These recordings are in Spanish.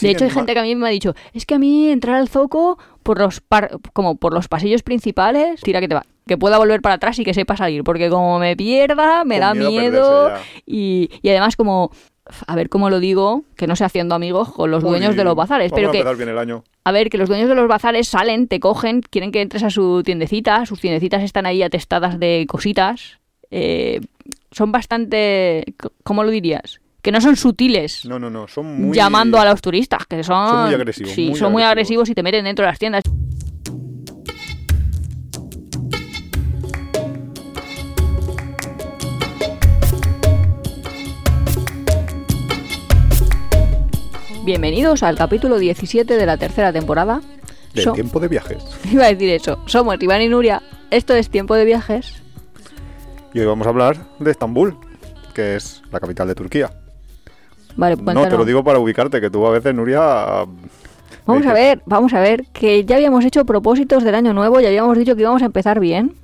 de hecho, hay gente que a mí me ha dicho, es que a mí entrar al zoco por los par- como por los pasillos principales, tira que te va, que pueda volver para atrás y que sepa salir, porque como me pierda, me Con da miedo y, y además como a ver cómo lo digo, que no sé haciendo amigos con los dueños de los bazares, Vamos pero a que bien el año. a ver, que los dueños de los bazares salen, te cogen, quieren que entres a su tiendecita, sus tiendecitas están ahí atestadas de cositas. eh, son bastante, ¿cómo lo dirías? Que no son sutiles No, no, no, son muy... llamando a los turistas, que son... Son muy agresivos, Sí, muy son muy agresivos. agresivos y te meten dentro de las tiendas. Bienvenidos al capítulo 17 de la tercera temporada. Del So- tiempo de viajes. Iba a decir eso. Somos Iván y Nuria. Esto es Tiempo de Viajes. Y hoy vamos a hablar de Estambul, que es la capital de Turquía. Vale, No, cuéntanos. te lo digo para ubicarte, que tú a veces, Nuria... Vamos a dices- ver, vamos a ver, que ya habíamos hecho propósitos del año nuevo y habíamos dicho que íbamos a empezar bien,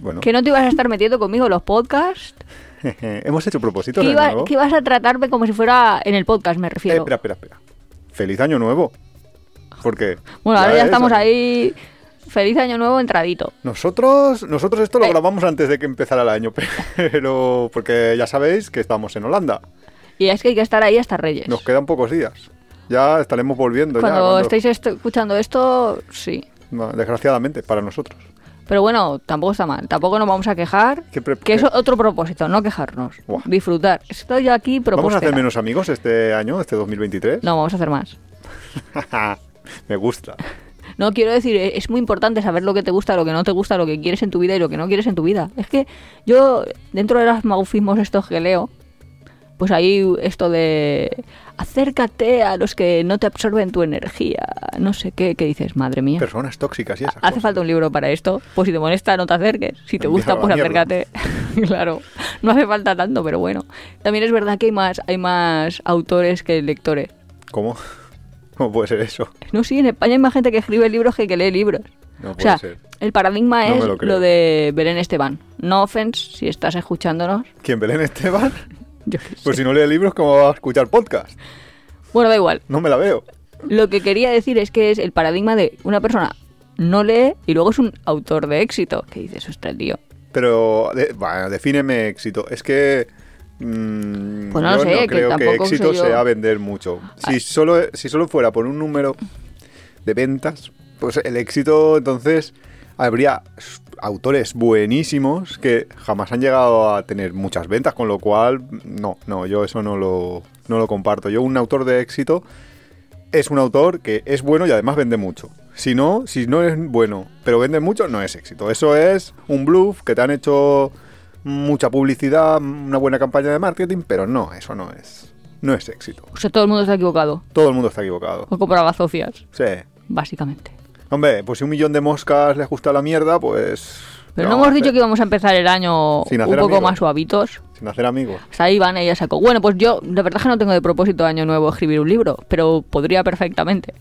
Bueno, que no te ibas a estar metiendo conmigo en los podcasts, hemos hecho propósitos que, de iba- nuevo. que ibas a tratarme como si fuera en el podcast, me Eh, refiero. espera, espera, espera. Feliz año nuevo. Porque... bueno, ahora ya es, estamos ¿no? ahí. Feliz año nuevo entradito. Nosotros, nosotros esto lo Eh. grabamos antes de que empezara el año, pero porque ya sabéis que estamos en Holanda. Y es que hay que estar ahí hasta Reyes. Nos quedan pocos días. Ya estaremos volviendo. ya, cuando, cuando- estéis escuchando esto, sí. No, desgraciadamente, para nosotros. Pero bueno, tampoco está mal. Tampoco nos vamos a quejar. ¿Qué pre- Que es qué- otro propósito, no quejarnos. Buah. Disfrutar. Estoy aquí ¿Vamos a hacer propósito. menos amigos este año, este 2023? No, vamos a hacer más. Me gusta. No, quiero decir, eh, es muy importante saber lo que te gusta, lo que no te gusta, lo que quieres en tu vida y lo que no quieres en tu vida. Es que yo, dentro de los maufismos estos que leo, pues hay esto de acércate a los que no te absorben tu energía, no sé qué, que dices, madre mía. Personas tóxicas y esas Hace cosas. falta un libro para esto. Pues si te molesta, no te acerques. Si te gusta, pues acércate. claro, no hace falta tanto, pero bueno. También es verdad que hay más, hay más autores que lectores. ¿Cómo? ¿Cómo puede ser eso? No, sí, en España hay más gente que escribe libros que que lee libros. No O puede sea, ser. el paradigma No es lo lo, de Belén Esteban. No offense si estás escuchándonos. ¿Quién, Belén Esteban? Yo qué sé. Pues si no lee libros, ¿cómo va a escuchar podcast? Bueno, da igual. No me la veo. Lo que quería decir es que es el paradigma de una persona no lee y luego es un autor de éxito. Que dices, ostras, tío. Pero, de- bueno, defíneme éxito. Es que. mm, Pues no lo sé, no que creo que, éxito yo. sea vender mucho. Si solo, si solo fuera por un número de ventas, pues el éxito, entonces, habría autores buenísimos que jamás han llegado a tener muchas ventas, con lo cual, no, no, yo eso no lo, no lo comparto. Yo, un autor de éxito es un autor que es bueno y además vende mucho. Si no, si no es bueno, pero vende mucho, no es éxito. Eso es un bluff que te han hecho mucha publicidad, una buena campaña de marketing, pero no, eso no es, no es éxito. O sea, todo el mundo está equivocado. Todo el mundo está equivocado. O compraba socias, Sí. básicamente. Hombre, pues si un millón de moscas les gusta la mierda, pues... Pero ¿qué no hemos a dicho que íbamos a empezar el año un poco amigos. más suavitos. Sin hacer amigos. Hasta ahí van ya sacó. Bueno, pues yo, de verdad que no tengo de propósito de año nuevo escribir un libro, pero podría perfectamente.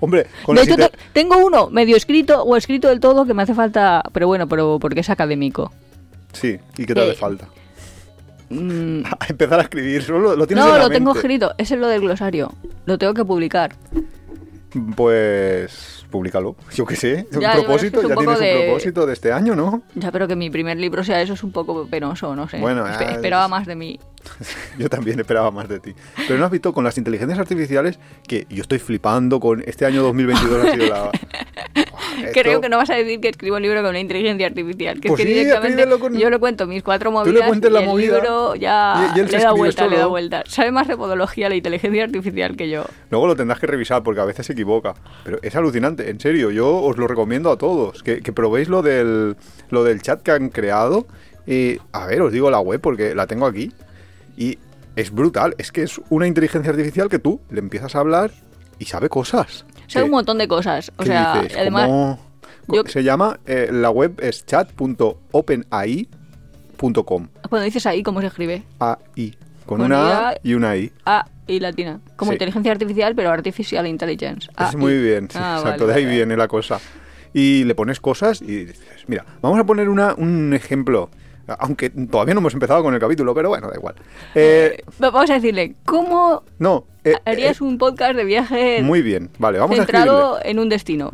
Hombre, con de hecho, te- tengo uno medio escrito o escrito del todo que me hace falta, pero bueno, pero porque es académico. Sí, ¿y qué te hace Eh, falta? Mm, Empezar a escribir, solo lo tienes no, en la lo tengo escrito, es lo del glosario. Lo tengo que publicar. Pues públicalo. Yo qué sé, un Ya, que propósito, es un ya tienes de- un propósito de este año, ¿no? Ya, pero que mi primer libro sea eso es un poco penoso, no sé. Bueno, Espe- ya, esperaba es- más de mí. Yo también esperaba más de ti. Pero no has visto con las inteligencias artificiales que yo estoy flipando con este año 2022 ha sido la... Esto- Creo que no vas a decir que escribo un libro con una inteligencia artificial. Que Pues es que sí, directamente con- yo le cuento mis cuatro le movidas cuentes y la el movida libro ya y- le da vuelta, le da solo. vuelta. Sabe más de podología la inteligencia artificial que yo. Luego lo tendrás que revisar porque a veces se equivoca. Pero es alucinante, en serio. Yo os lo recomiendo a todos. Que, que probéis lo del, lo del chat que han creado. Y, a ver, os digo la web porque la tengo aquí. Y es brutal. Es que es una inteligencia artificial que tú le empiezas a hablar y sabe cosas. Sabe Que- un montón de cosas. O ¿qué sea, dices? además, ¿Cómo- yo- Se llama, eh, la web es chat.openai.com. cuando dices ahí, ¿cómo se escribe? AI. Con, Con una A y una I. A y latina. Como Sí. inteligencia artificial, pero artificial intelligence. Es AI. muy bien, sí, Ah, exacto, vale, de ahí vale. viene la cosa. Y le pones cosas y dices, mira, vamos a poner una, un ejemplo, aunque todavía no hemos empezado con el capítulo, pero bueno, da igual. Eh, Va- Vamos a decirle, ¿cómo no, eh, harías un podcast de viaje Muy bien, vale, vamos a centrado escribirle. en un destino.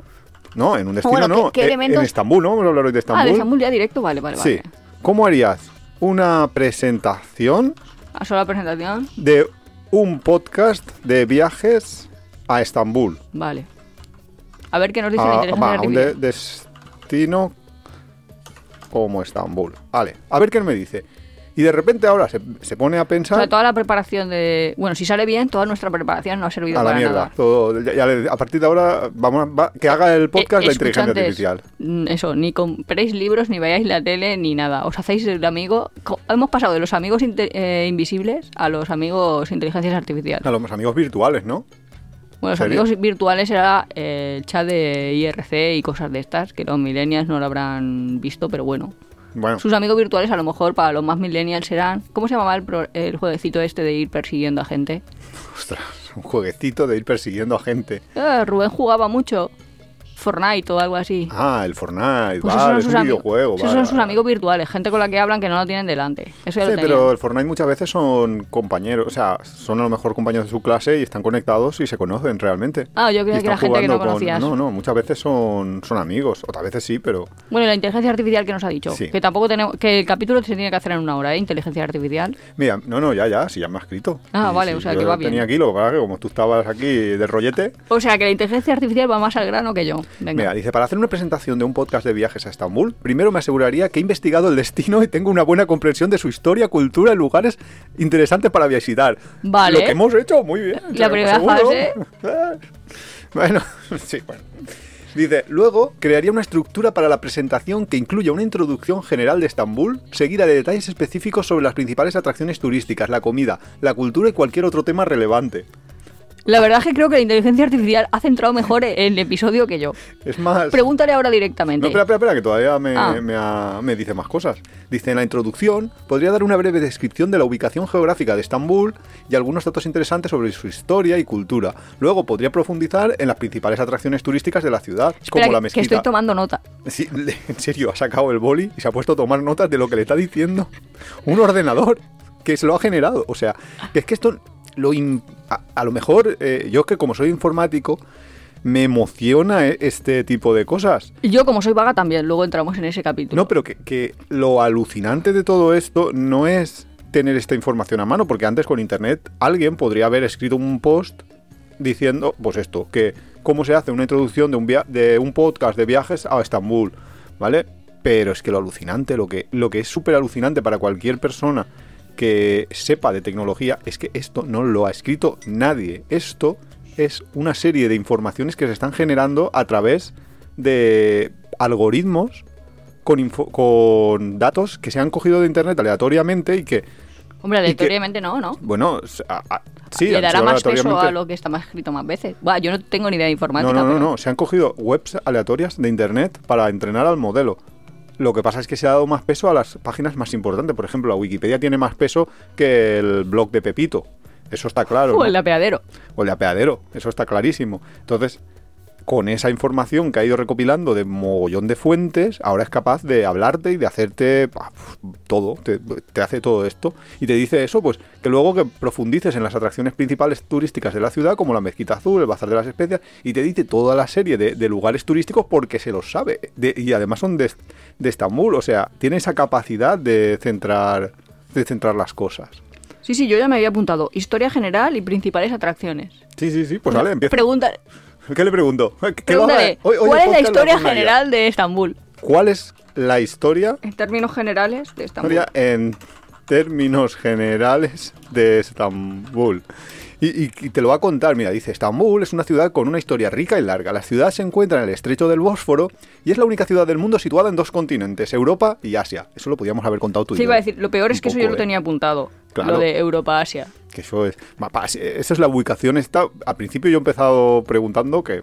No, en un destino Bueno, ¿qué- no, qué eh, elementos? en Estambul, ¿no? Vamos a hablar hoy de Estambul. Ah, de Estambul ya directo, vale, vale, Sí. vale. ¿Cómo harías una presentación A sola presentación, de un podcast de viajes a Estambul? vale. A ver qué nos dice a, inteligencia va, a un de- destino como Estambul. Vale, a ver qué me dice. Y de repente ahora se, se pone a O pensar sea, toda la preparación de... Bueno, si sale bien, toda nuestra preparación no ha servido a la para mierda. nada. Todo- ya- a partir de ahora vamos a- va- que haga el podcast Eh, la inteligencia artificial. mm, Eso, ni compréis libros, ni veáis la tele, ni nada. Os hacéis el amigo... Hemos pasado de los amigos eh, invisibles a los amigos inteligencias artificiales. A los amigos virtuales, ¿no? Bueno, los ¿serio? amigos virtuales era eh, el chat de IRC y cosas de estas, que los millennials no lo habrán visto, pero bueno. Bueno, Sus amigos virtuales a lo mejor para los más millennials serán... ¿Cómo se llamaba el, pro- el jueguecito este de ir persiguiendo a gente? ostras, un jueguecito de ir persiguiendo a gente. Eh, Rubén jugaba mucho. Fortnite o algo así. Ah, el Fortnite, Pues vale, es un videojuego. esos vale, son sus vale. amigos virtuales, gente con la que hablan que no lo tienen delante. Eso ya Sí, lo pero el Fortnite muchas veces son compañeros, o sea, son a lo mejor compañeros de su clase y están conectados y se conocen realmente. Ah, yo creía Y que era gente que no jugando con- conocías. No, no, muchas veces son, son amigos, otras veces sí, pero Bueno, y la inteligencia artificial que nos ha dicho. Sí. Que tampoco tenemos... Que el capítulo se tiene que hacer en una hora, ¿eh? Inteligencia artificial. Mira, no, no, ya, ya, si ya me ha escrito. Ah, vale, o sea, que va lo tenía bien. aquí, lo que como tú estabas aquí de rollete, O sea, que la inteligencia artificial va más al grano que yo. Venga. mira, dice, para hacer una presentación de un podcast de viajes a Estambul, primero me aseguraría que he investigado el destino y tengo una buena comprensión de su historia, cultura y lugares interesantes para visitar. Vale. Lo que hemos hecho, muy bien. La primera fase. bueno, sí, bueno. Dice, luego crearía una estructura para la presentación que incluya una introducción general de Estambul, seguida de detalles específicos sobre las principales atracciones turísticas, la comida, la cultura y cualquier otro tema relevante. La verdad es que creo que la inteligencia artificial ha centrado mejor el episodio que yo. Es más... Pregúntale ahora directamente. No, espera, espera, espera, que todavía me, Ah. me ha- me dice más cosas. Dice, en la introducción podría dar una breve descripción de la ubicación geográfica de Estambul y algunos datos interesantes sobre su historia y cultura. Luego podría profundizar en las principales atracciones turísticas de la ciudad, Espera, como la que- que mezquita. estoy tomando nota. Sí, en serio, ha sacado el boli y se ha puesto a tomar notas de lo que le está diciendo un ordenador que se lo ha generado. O sea, que es que esto lo in- a, a lo mejor eh, yo que como soy informático me emociona eh, este tipo de cosas. Y yo, como soy vaga, también. Luego entramos en ese capítulo. No, pero que, que lo alucinante de todo esto no es tener esta información a mano, porque antes con internet alguien podría haber escrito un post diciendo, pues esto, que cómo se hace una introducción de un, via- de un podcast de viajes a Estambul, ¿vale? Pero es que lo alucinante, lo que, lo que es súper alucinante para cualquier persona que sepa de tecnología, es que esto no lo ha escrito nadie. Esto es una serie de informaciones que se están generando a través de algoritmos con, info- con datos que se han cogido de internet aleatoriamente y que, Hombre, que- aleatoriamente no, ¿no? bueno, a- a- sí, Le dará más peso a lo que está más escrito más veces. Buah, yo no tengo ni idea de informática. No, no, no, pero- no, se han cogido webs aleatorias de internet para entrenar al modelo. Lo que pasa es que se ha dado más peso a las páginas más importantes. Por ejemplo, la Wikipedia tiene más peso que el blog de Pepito. Eso está claro. O el apeadero. o el de apeadero, eso está clarísimo. Entonces, con esa información que ha ido recopilando de mogollón de fuentes, ahora es capaz de hablarte y de hacerte ah, todo, te, te hace todo esto y te dice eso, pues que luego que profundices en las atracciones principales turísticas de la ciudad, como la Mezquita Azul, el Bazar de las Especias, y te dice toda la serie de, de lugares turísticos porque se los sabe. De- y además son de, de Estambul, o sea, tiene esa capacidad de centrar, de centrar las cosas. Sí, sí, yo ya me había apuntado. Historia general y principales atracciones. Sí, sí, sí, pues vale, empieza. Pregúntale, ¿Qué le pregunto? ¿cuál el es la podcast historia hace una guía. general de Estambul? ¿Cuál es la historia, En términos generales de Estambul. historia en términos generales de Estambul? Y, y- y te lo va a contar, mira, dice, Estambul es una ciudad con una historia rica y larga. La ciudad se encuentra en el estrecho del Bósforo y es la única ciudad del mundo situada en dos continentes, Europa y Asia. Eso lo podíamos haber contado tú y Sí, yo. iba a decir, lo peor es Un que eso poco, yo lo ¿eh? tenía apuntado. Claro. Lo de Europa-Asia. Que eso es. Esa es la ubicación. Esta, al principio yo he empezado preguntando que.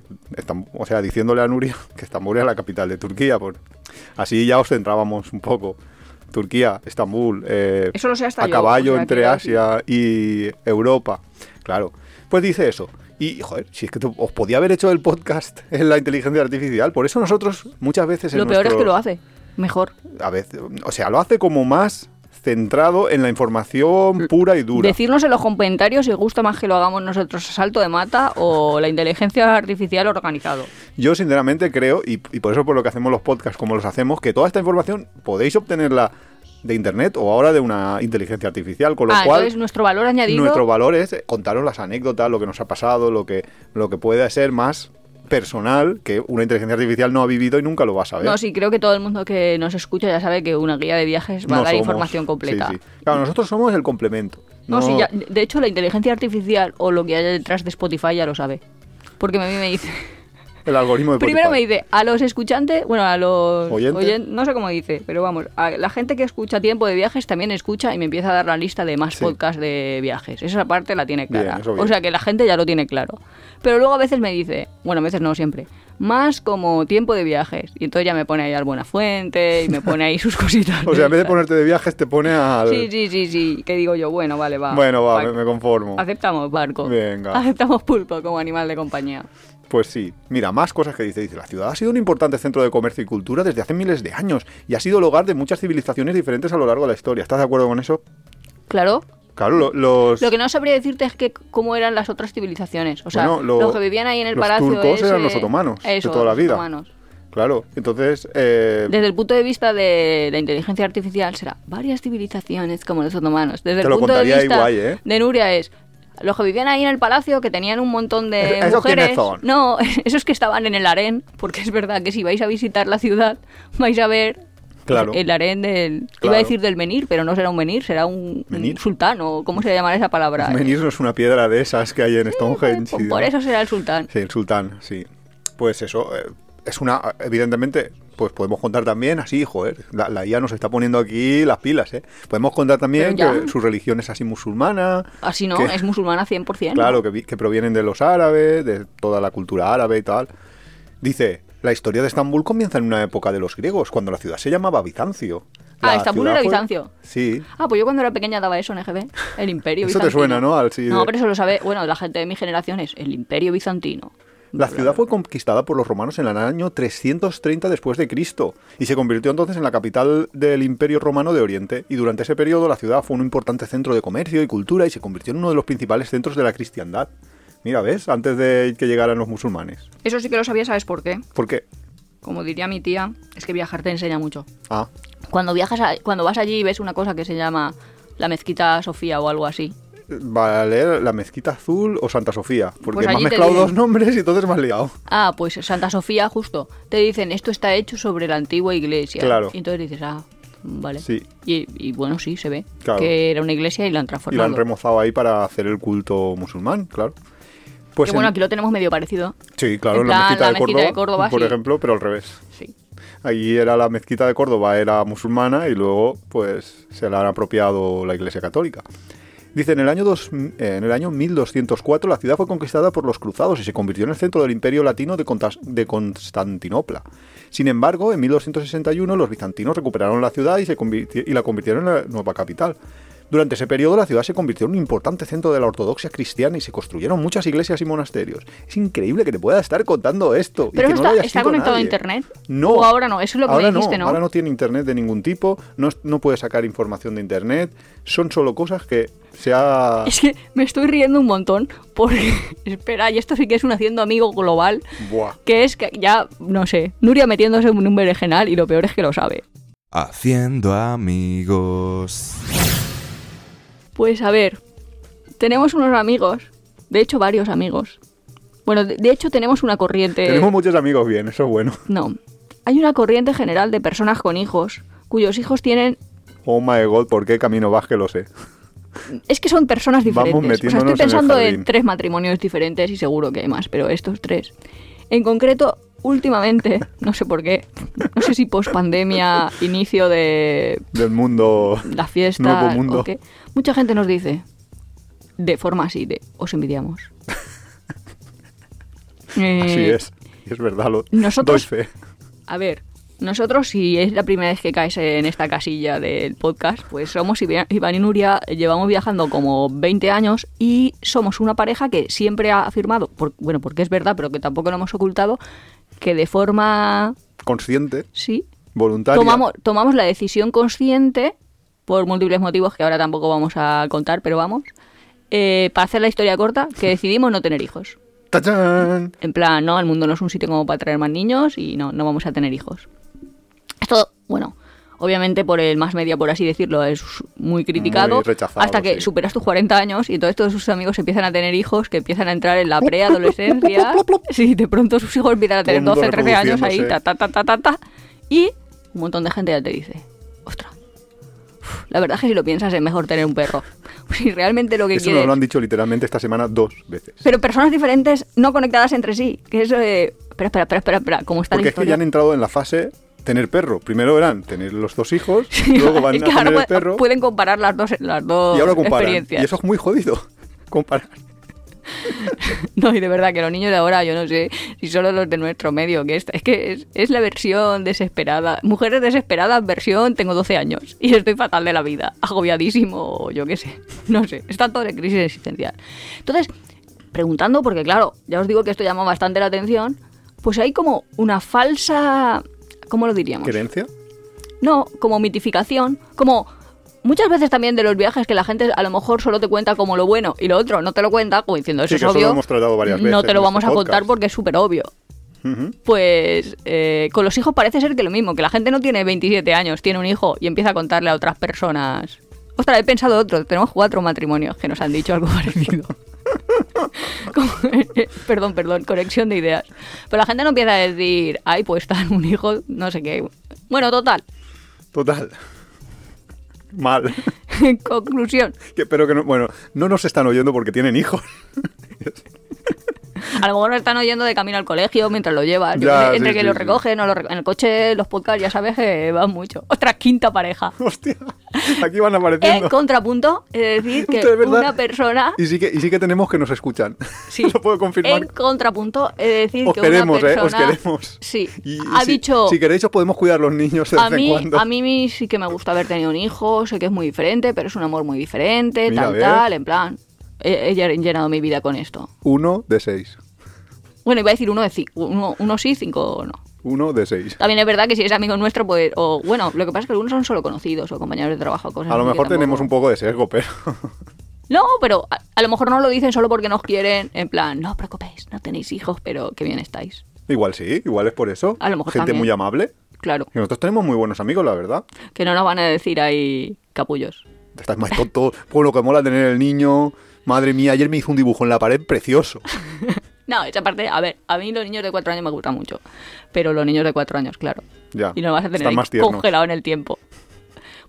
O sea, diciéndole a Nuria que Estambul era la capital de Turquía. Por, así ya os centrábamos un poco. Turquía, Estambul. eh, Eso lo sé hasta a yo, caballo o sea, entre Asia y Europa. Claro. Pues dice eso. Y, joder, si es que os podía haber hecho el podcast en la inteligencia artificial. Por eso nosotros muchas veces. en Lo peor es que lo hace. Mejor. a veces, o sea, lo hace como más centrado en la información pura y dura. Decirnos en los comentarios si gusta más que lo hagamos nosotros a salto de mata o la inteligencia artificial organizado. Yo sinceramente creo, y, y por eso por lo que hacemos los podcasts como los hacemos, que toda esta información podéis obtenerla de internet o ahora de una inteligencia artificial, con lo ah, cual entonces nuestro valor añadido... nuestro valor es contaros las anécdotas, lo que nos ha pasado, lo que, lo que puede ser más personal que una inteligencia artificial no ha vivido y nunca lo va a saber. No, sí, creo que todo el mundo que nos escucha ya sabe que una guía de viajes va No a dar somos- información completa. sí, sí. Claro, nosotros somos el complemento. No, sí, ya- de hecho la inteligencia artificial o lo que haya detrás de Spotify ya lo sabe. Porque a mí me dice... El algoritmo de Primero me dice, a los escuchantes, bueno, a los ¿Oyente? oyen- no sé cómo dice, pero vamos, a la gente que escucha tiempo de viajes también escucha y me empieza a dar la lista de más Sí. podcasts de viajes. Esa parte la tiene clara. bien. o sea que la gente ya lo tiene claro. Pero luego a veces me dice, bueno, a veces no siempre, más como tiempo de viajes. Y entonces ya me pone ahí al Buena Fuente y me pone ahí sus cositas. O sea, en vez de ponerte de viajes, te pone al... Sí, sí, sí, sí. Que digo yo, bueno, vale, va. Bueno, va, Va. me conformo. Aceptamos barco. Venga. Aceptamos pulpo como animal de compañía. Pues sí, mira, más cosas que dice. Dice, la ciudad ha sido un importante centro de comercio y cultura desde hace miles de años y ha sido el hogar de muchas civilizaciones diferentes a lo largo de la historia. ¿Estás de acuerdo con eso? Claro, Claro, lo- los... Lo que no sabría decirte es que cómo eran las otras civilizaciones. O sea, Bueno, lo- los que vivían ahí en el los palacio. turcos eran los otomanos de Eso, toda la los vida. otomanos. Claro, entonces... eh, Desde el punto de vista de la inteligencia artificial será varias civilizaciones como los otomanos. Desde Te el lo punto de contaría vista igual, ¿eh? de Nuria es los que vivían ahí en el palacio que tenían un montón de ¿Esos mujeres. son? No, esos que estaban en el harén, porque es verdad que si vais a visitar la ciudad vais a ver Claro. el harén del iba Claro. a decir del menir, pero no será un menir, será un, un Menir. sultán o cómo se llamará esa palabra. Menhir no es una piedra de esas que hay en Stonehenge. Por- y por eso será el sultán. Sí, el sultán, sí. Pues eso, eh, es una, evidentemente, pues podemos contar también así, joder, la, la IA nos está poniendo aquí las pilas, ¿eh? Podemos contar también que su religión es así musulmana. Así no, que- es musulmana 100%. Claro, que, que provienen de los árabes, de toda la cultura árabe y tal. Dice, la historia de Estambul comienza en una época de los griegos, cuando la ciudad se llamaba Bizancio. Ah, Estambul era fue- Bizancio. Sí. Ah, pues yo cuando era pequeña daba eso en EGB, el Imperio Eso te Bizantino. suena, ¿no? Al- sí, no, pero eso lo sabe, bueno, la gente de mi generación es el Imperio Bizantino. La ciudad fue conquistada por los romanos en el año 330 después de Cristo y se convirtió entonces en la capital del Imperio Romano de Oriente. Y durante ese periodo la ciudad fue un importante centro de comercio y cultura y se convirtió en uno de los principales centros de la cristiandad. Mira, ¿ves? Antes de que llegaran los musulmanes. Eso sí que lo sabía, ¿sabes por qué? ¿Por qué? Como diría mi tía, es que viajar te enseña mucho. Ah, Cuando viajas, a- cuando vas allí y ves una cosa que se llama la mezquita Sofía o algo así. Vale, la mezquita azul o Santa Sofía. Porque Pues me te mezclado dos nombres y entonces me has liado. Ah, pues Santa Sofía, justo. Te dicen, esto está hecho sobre la antigua iglesia. Claro. Y entonces dices, ah, vale. Sí. Y, y bueno, sí, se ve Claro. que era una iglesia y la han Y la transformado. han remozado ahí para hacer el culto musulmán, claro. Pues que bueno, en- aquí lo tenemos medio parecido. Sí, claro, en la mezquita, la de, mezquita Córdoba, de Córdoba, por sí. ejemplo, pero al revés. Sí. Allí era la mezquita de Córdoba, era musulmana y luego pues se la han apropiado la Iglesia Católica. Dice, en el, año eh, en el año 1204 la ciudad fue conquistada por los cruzados y se convirtió en el centro del imperio latino de, de Constantinopla. Sin embargo, en 1261 los bizantinos recuperaron la ciudad y, se y la convirtieron en la nueva capital. Durante ese periodo la ciudad se convirtió en un importante centro de la ortodoxia cristiana y se construyeron muchas iglesias y monasterios. Es increíble que te pueda estar contando esto. y Pero que no no lo está, está conectado a internet. No. O ahora no, eso es lo que ahora me dijiste, ¿no? Ahora no tiene internet de ningún tipo, no, no puede sacar información de internet, son solo cosas que se ha... Es que me estoy riendo un montón porque, espera, y esto sí que es un haciendo amigo global, Buah. que es que ya, no sé, Nuria metiéndose en un berenjenal y lo peor es que lo sabe. Haciendo amigos. Pues a ver, tenemos unos amigos, de hecho varios amigos. Bueno, de, de hecho tenemos una corriente... Tenemos muchos amigos bien, eso es bueno. No, hay una corriente general de personas con hijos cuyos hijos tienen... Oh my god, ¿por qué camino vas que lo sé? Es que son personas diferentes. Vamos O sea, estoy en pensando en, tres matrimonios diferentes y seguro que hay más, pero estos tres. En concreto, últimamente, no sé por qué, no sé si post pandemia, inicio de Del mundo... la fiesta Nuevo mundo. o qué, mucha gente nos dice de forma así, de os envidiamos. Eh, Así es. Y es verdad, lo nosotros- doy fe. A ver, nosotros si es la primera vez que caes en esta casilla del podcast, pues somos Iván y Nuria, llevamos viajando como 20 años y somos una pareja que siempre ha afirmado, por- bueno, porque es verdad, pero que tampoco lo hemos ocultado, que de forma, Consciente, sí, voluntaria. tomamos, tomamos la decisión consciente por múltiples motivos que ahora tampoco vamos a contar, pero vamos. Eh, para hacer la historia corta, que decidimos no tener hijos. ¡Tachán! En plan, no, el mundo no es un sitio como para traer más niños y no, no vamos a tener hijos. Esto, bueno, obviamente por el más media, por así decirlo, es muy criticado. Muy rechazado, hasta que sí. superas tus 40 años y entonces todos sus amigos empiezan a tener hijos que empiezan a entrar en la preadolescencia. Sí, de pronto sus hijos empiezan a tener mundo 12, 13 años ahí, ta, ta, ta, ta, ta, ta. Y un montón de gente ya te dice, ostras, uf, la verdad es que si lo piensas es mejor tener un perro. Si realmente lo que Eso quieres... nos lo han dicho literalmente esta semana dos veces. Pero personas diferentes no conectadas entre sí. Que eso de... Espera, espera, espera, espera, espera. ¿Cómo está Porque la es que ya han entrado en la fase tener perro. Primero eran tener los dos hijos, Sí, luego van a ahora tener el perro pueden comparar las dos, las dos y ahora comparan. experiencias. Y eso es muy jodido. Comparar. No, y de verdad que los niños de ahora, yo no sé si solo los de nuestro medio, que es, es que es, es la versión desesperada. Mujeres desesperadas, versión tengo 12 años y estoy fatal de la vida, agobiadísimo, yo qué sé, no sé, está todo en crisis existencial. Entonces, preguntando, porque claro, ya os digo que esto llama bastante la atención, pues hay como una falsa, ¿cómo lo diríamos? ¿Querencia? No, como mitificación, como muchas veces también de los viajes que la gente a lo mejor solo te cuenta como lo bueno y lo otro no te lo cuenta, como diciendo eso Sí, es que lo hemos tratado varias no veces te lo vamos este a contar porque es súper obvio. Pues eh, con los hijos parece ser que lo mismo, que la gente no tiene 27 años, tiene un hijo y empieza a contarle a otras personas. Ostras, he pensado otro, tenemos cuatro matrimonios que nos han dicho algo parecido. Como- perdón, perdón, conexión de ideas. Pero la gente no empieza a decir, ay, pues tan un hijo, no sé qué. Bueno, total. Total. Mal. Conclusión, Que- pero que no, bueno, no nos están oyendo porque tienen hijos. a lo mejor nos están oyendo de camino al colegio mientras lo Ya, sé, entre sí, que sí, lo recogen o lo re- en el coche, los podcasts, ya sabes que van mucho. Ostras, quinta pareja. Hostia. Aquí van En apareciendo. contrapunto, es decir, que una persona. Y sí, que, y sí que tenemos que nos escuchan. Sí, Lo puedo confirmar. En contrapunto, es decir, Os que queremos, una ¿eh? persona. Os queremos. Sí, Y- y ha si, dicho. Si queréis, os podemos cuidar los niños de vez a mí, en cuando. a mí sí que me gusta haber tenido un hijo, sé que es muy diferente, pero es un amor muy diferente, Mira, tal, tal, en plan. He, he llenado mi vida con esto. Uno de seis. Bueno, iba a decir uno de uno, uno sí, cinco no. Uno de seis. También es verdad que si es amigo nuestro, pues. O bueno, lo que pasa es que algunos son solo conocidos o compañeros de trabajo, cosas A lo mejor tenemos un poco de sesgo, pero. No, pero a, a lo mejor no lo dicen solo porque nos quieren, en plan, no os preocupéis, no tenéis hijos, pero qué bien estáis. igual sí, igual es por eso. A lo mejor Gente también. muy amable. Claro, Y nosotros tenemos muy buenos amigos, la verdad. que no nos van a decir ahí capullos. Estás más tonto. Por lo que mola tener el niño. Madre mía, ayer me hizo un dibujo en la pared precioso. No, esa parte, a ver, a mí los niños de cuatro años me gustan mucho, pero los niños de cuatro años, claro. Ya. Y no vas a tener más congelado en el tiempo.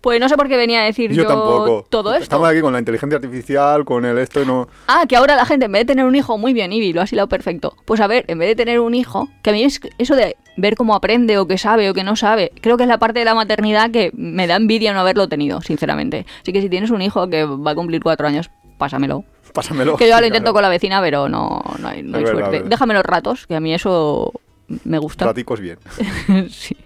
Pues no sé por qué venía a decir yo, Yo tampoco. todo esto. Estamos aquí con la inteligencia artificial, con el esto y no. Ah, que ahora la gente, en vez de tener un hijo, muy bien, Ibi, lo has hilado perfecto. Pues a ver, en vez de tener un hijo, que a mí es eso de ver cómo aprende o que sabe o que no sabe, creo que es la parte de la maternidad que me da envidia no haberlo tenido, sinceramente. Así que si tienes un hijo que va a cumplir cuatro años, pásamelo. Pásamelo. Que yo ya lo intento claro. con la vecina, pero no, no hay, no Es hay verdad, suerte. verdad. Déjame los ratos, que a mí eso me gusta. Raticos bien. sí.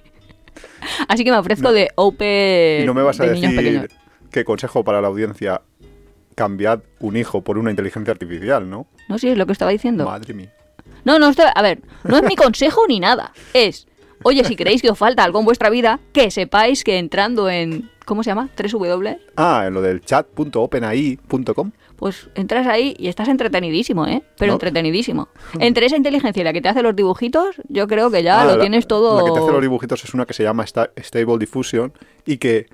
Así que me ofrezco de OPE Y no me vas a de niños pequeños. decir que consejo para la audiencia. Cambiad un hijo por una inteligencia artificial, ¿no? No, sí, es lo que estaba diciendo. Madre mía. No, no, a ver, no es mi consejo ni nada. Es, oye, si creéis que os falta algo en vuestra vida, que sepáis que entrando en, ¿cómo se llama? 3W, Ah, en lo del chat.openai.com. pues entras ahí y estás entretenidísimo, ¿eh? Pero No. entretenidísimo. Entre esa inteligencia y la que te hace los dibujitos, yo creo que ya Ah, lo la- tienes todo... La que te hace los dibujitos es una que se llama Sta- Stable Diffusion y que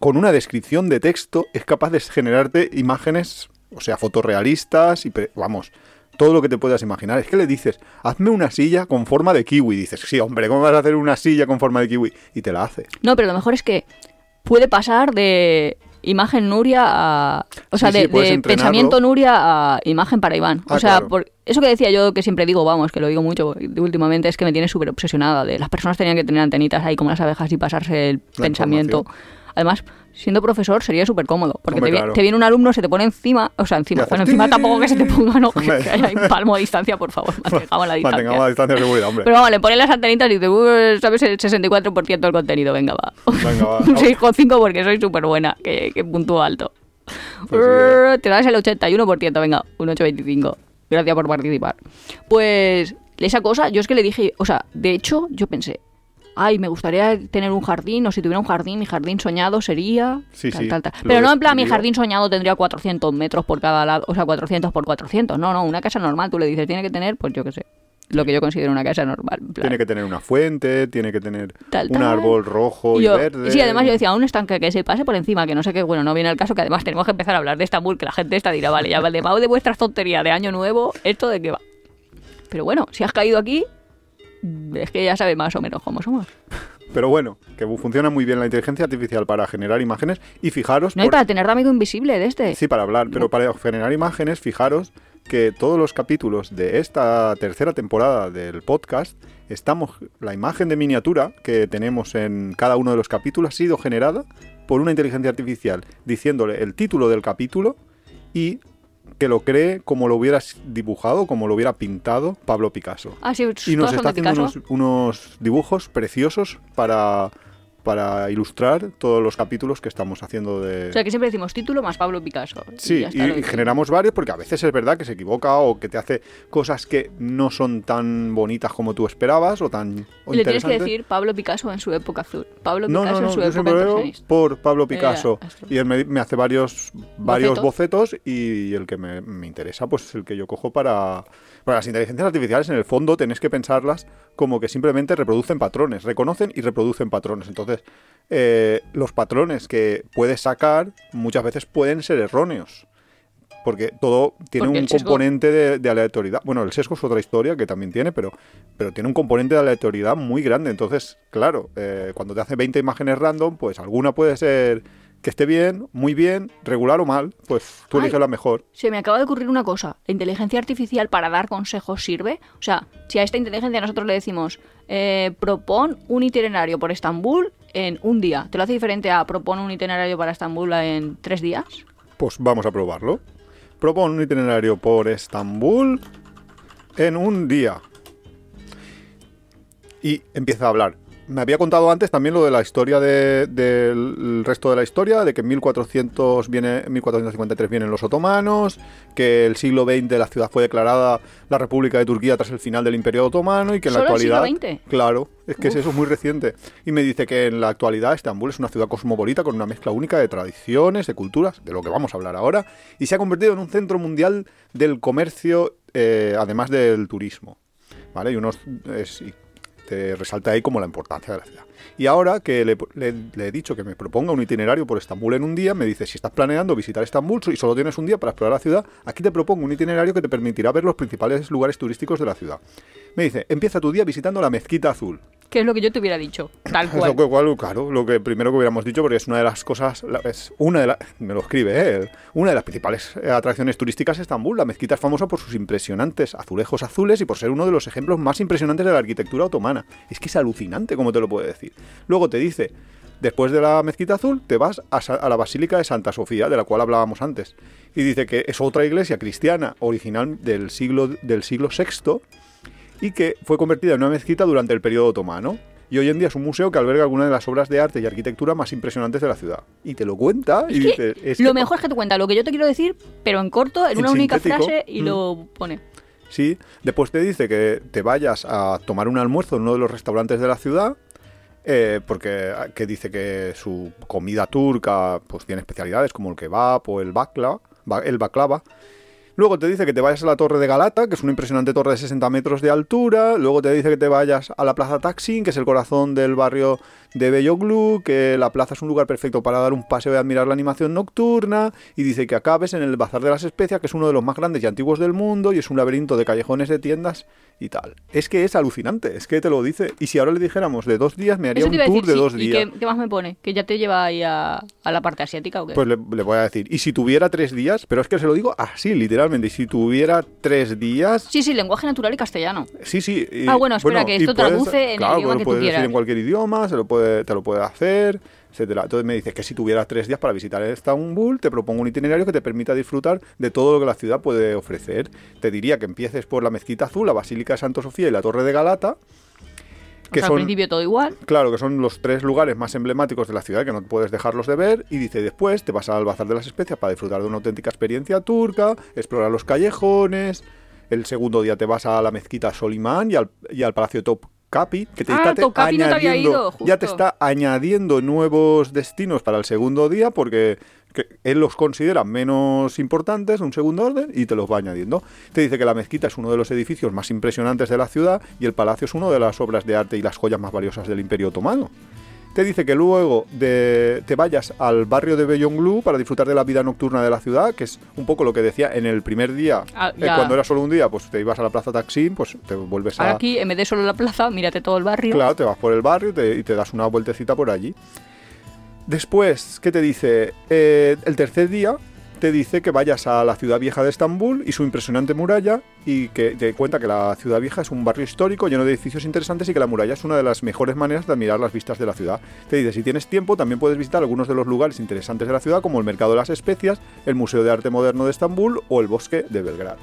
con una descripción de texto es capaz de generarte imágenes, o sea, fotorrealistas y, vamos, todo lo que te puedas imaginar. Es que le dices, hazme una silla con forma de kiwi. Y dices, sí, hombre, ¿cómo vas a hacer una silla con forma de kiwi? Y te la hace. No, pero lo mejor es que puede pasar de imagen Nuria a... O sea, Sí, de, pensamiento Nuria a imagen para Iván. Ah, o sea, claro. por eso que decía yo que siempre digo, vamos, que lo digo mucho últimamente, es que me tiene súper obsesionada. De las personas tenían que tener antenitas ahí como las abejas y pasarse el La pensamiento. Además, siendo profesor sería súper cómodo, porque Hombre, te, vi- claro. te viene un alumno, se te pone encima, o sea, encima, haces bueno, encima tampoco que se te ponga, no, que, haya un palmo de distancia, por favor, mantengamos la distancia. Mantengamos la distancia de seguridad, hombre. Pero vamos, le ponen las antenitas y dice, "Uh, sabes el 64% del contenido, venga, va. Venga, va. Un 6,5 porque soy súper buena, que, que punto alto. Pues sí, eh. Te das el 81%, venga, un 8,25. Gracias por participar. Pues esa cosa, yo es que le dije, o sea, de hecho, yo pensé, ay, me gustaría tener un jardín, o si tuviera un jardín, mi jardín soñado sería... Sí, tal, sí, tal, tal. Pero no en plan, mi jardín soñado tendría 400 metros por cada lado, o sea, 400 por 400. No, no, una casa normal, tú le dices, tiene que tener, pues yo qué sé, lo que yo considero una casa normal. plan, Tiene que tener una fuente, tiene que tener Tal, un árbol rojo y, Y yo- verde. Sí, además yo decía, un estanque que se pase por encima, que no sé qué, bueno, no viene el caso, que además tenemos que empezar a hablar de Estambul, que la gente esta dirá, vale, ya pago de vuestras tonterías de año nuevo, ¿esto de qué va? Pero bueno, si has caído aquí, es que ya sabes más o menos cómo somos. Pero bueno, que funciona muy bien la inteligencia artificial para generar imágenes y fijaros... No por- para tener de amigo invisible de este. Sí, para hablar, pero para generar imágenes, fijaros que todos los capítulos de esta tercera temporada del podcast, estamos la imagen de miniatura que tenemos en cada uno de los capítulos ha sido generada por una inteligencia artificial diciéndole el título del capítulo y que lo cree como lo hubiera dibujado, como lo hubiera pintado Pablo Picasso. Ah, sí, Y nos está haciendo unos dibujos preciosos para, para ilustrar todos los capítulos que estamos haciendo de... O sea, que siempre decimos título más Pablo Picasso. Sí, y, generamos varios porque a veces es verdad que se equivoca o que te hace cosas que no son tan bonitas como tú esperabas o tan o Y le tienes que decir Pablo Picasso en su época azul. Pablo no, Picasso no, no, en su yo época veo por Pablo Picasso esto. y él me, me hace varios, varios ¿Bocetos? bocetos y el que me, me interesa pues es el que yo cojo para... Las inteligencias artificiales en el fondo tenéis que pensarlas como que simplemente reproducen patrones, reconocen y reproducen patrones. Entonces, eh, los patrones que puedes sacar muchas veces pueden ser erróneos. Porque todo tiene Porque un sesgo- componente de, de aleatoriedad. Bueno, el sesgo es otra historia que también tiene, pero, pero tiene un componente de aleatoriedad muy grande. Entonces, claro, eh, cuando te hace 20 imágenes random, pues alguna puede ser que esté bien, muy bien, regular o mal. Pues tú eliges la mejor. Se me acaba de ocurrir una cosa. ¿La inteligencia artificial para dar consejos sirve? O sea, si a esta inteligencia nosotros le decimos, eh, propon un itinerario por Estambul en un día, ¿te lo hace diferente a propon un itinerario para Estambul en tres días? Pues vamos a probarlo. Propon un itinerario por Estambul en un día. Y empieza a hablar. Me había contado antes también lo de la historia de- del resto de la historia, de que en 1400 viene, en 1453 vienen los otomanos, que el siglo XX la ciudad fue declarada la República de Turquía tras el final del Imperio Otomano y que en la ¿Solo el siglo actualidad... XX? Claro, es que Uf. eso es muy reciente. Y me dice que en la actualidad Estambul es una ciudad cosmopolita con una mezcla única de tradiciones, de culturas, de lo que vamos a hablar ahora, y se ha convertido en un centro mundial del comercio, eh, además del turismo. ¿Vale? Y unos. es- y te resalta ahí como la importancia de la ciudad. Y ahora que le, le- le he dicho que me proponga un itinerario por Estambul en un día, me dice, si estás planeando visitar Estambul y solo tienes un día para explorar la ciudad, aquí te propongo un itinerario que te permitirá ver los principales lugares turísticos de la ciudad. Me dice, empieza tu día visitando la Mezquita Azul. Que es lo que yo te hubiera dicho. Tal Es cual. lo que, cual, claro, lo que primero que hubiéramos dicho, porque es una de las cosas, es una de las, me lo escribe, ¿eh? una de las principales atracciones turísticas de Estambul. La mezquita es famosa por sus impresionantes azulejos azules y por ser uno de los ejemplos más impresionantes de la arquitectura otomana. Es que es alucinante, como te lo puede decir. Luego te dice, después de la mezquita azul, te vas a, a la Basílica de Santa Sofía, de la cual hablábamos antes. Y dice que es otra iglesia cristiana original del siglo, del siglo VI y que fue convertida en una mezquita durante el periodo otomano. Y hoy en día es un museo que alberga algunas de las obras de arte y arquitectura más impresionantes de la ciudad. Y te lo cuenta y Es que dices... es lo que- mejor es que te cuenta lo que yo te quiero decir, pero en corto, en En una única frase y Mm. lo pone. Sí, después te dice que te vayas a tomar un almuerzo en uno de los restaurantes de la ciudad, eh, porque que dice que su comida turca pues tiene especialidades como el kebab o el bakla, ba- el baklava. Luego te dice que te vayas a la Torre de Galata, que es una impresionante torre de 60 metros de altura. Luego te dice que te vayas a la Plaza Taksim, que es el corazón del barrio de Beyoglu, que la plaza es un lugar perfecto para dar un paseo y admirar la animación nocturna. Y dice que acabes en el Bazar de las Especias, que es uno de los más grandes y antiguos del mundo, y es un laberinto de callejones de tiendas y tal. Es que es alucinante, es que te lo dice. Y si ahora le dijéramos de dos días, me haría un tour decir, de sí, dos ¿Y días. qué, qué más me pone? ¿Que ya te lleva ahí a, a la parte asiática o qué? Pues le, le voy a decir, y si tuviera tres días, pero es que se lo digo así, literalmente, y si tuviera tres días, Sí, sí, lenguaje natural y castellano. sí, sí. y- Ah, bueno, espera, que esto traduce en el idioma lo que tú puedes decir en cualquier idioma, se lo puede, te lo puede hacer, etcétera. Entonces me dice que si tuviera tres días para visitar Estambul, te propongo un itinerario que te permita disfrutar de todo lo que la ciudad puede ofrecer. Te diría que empieces por la Mezquita Azul, la Basílica de Santo Sofía y la Torre de Galata, que O sea, son al principio todo igual. Claro, que son los tres lugares más emblemáticos de la ciudad que no puedes dejarlos de ver. Y dice, después te vas al Bazar de las Especias para disfrutar de una auténtica experiencia turca, explorar los callejones. El segundo día te vas a la mezquita Solimán y al, y al Palacio Top Capi, que te Ah, está te- Tocapi no te había ido, ya te está añadiendo nuevos destinos para el segundo día porque que él los considera menos importantes, un segundo orden, y te los va añadiendo. Te dice que la mezquita es uno de los edificios más impresionantes de la ciudad y el palacio es una de las obras de arte y las joyas más valiosas del Imperio Otomano. Te dice que luego de, te vayas al barrio de Bellonglu para disfrutar de la vida nocturna de la ciudad, que es un poco lo que decía en el primer día. Ah, eh, cuando era solo un día, pues te ibas a la plaza Taksim, pues te vuelves a... Aquí, en vez de solo la plaza, mírate todo el barrio. Claro, te vas por el barrio y te, y te das una vueltecita por allí. Después, ¿qué te dice? Eh, el tercer día te dice que vayas a la ciudad vieja de Estambul y su impresionante muralla y que te cuenta que la ciudad vieja es un barrio histórico lleno de edificios interesantes y que la muralla es una de las mejores maneras de admirar las vistas de la ciudad. Te dice, si tienes tiempo, también puedes visitar algunos de los lugares interesantes de la ciudad como el Mercado de las Especias, el Museo de Arte Moderno de Estambul o el Bosque de Belgrado.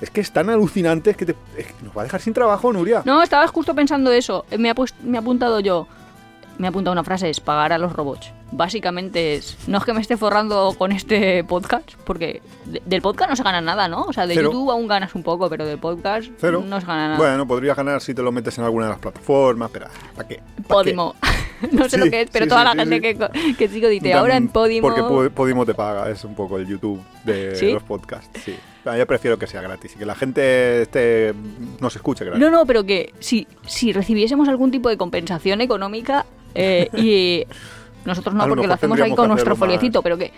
Es que es tan alucinante que, te- es que nos va a dejar sin trabajo, Nuria. No, estabas justo pensando eso. Me ha, me ha apuntado yo. Me ha apuntado una frase, es pagar a los robots. Básicamente es... No es que me esté forrando con este podcast, porque de- del podcast no se gana nada, ¿no? O sea, de Cero. YouTube aún ganas un poco, pero del podcast Cero. no se gana nada. Bueno, podrías ganar si te lo metes en alguna de las plataformas, pero ¿para qué? ¿Pa' qué? Podimo. no sé Sí, lo que es, pero sí, toda sí, la gente que, que sigo dice, ahora en Podimo... Porque Po- Podimo te paga, es un poco el YouTube de los podcasts. Sí. Pero yo prefiero que sea gratis y que la gente esté, nos escuche gratis. No, no, pero que si, si recibiésemos algún tipo de compensación económica eh, y nosotros no, porque lo hacemos ahí con nuestro más. foliecito, pero que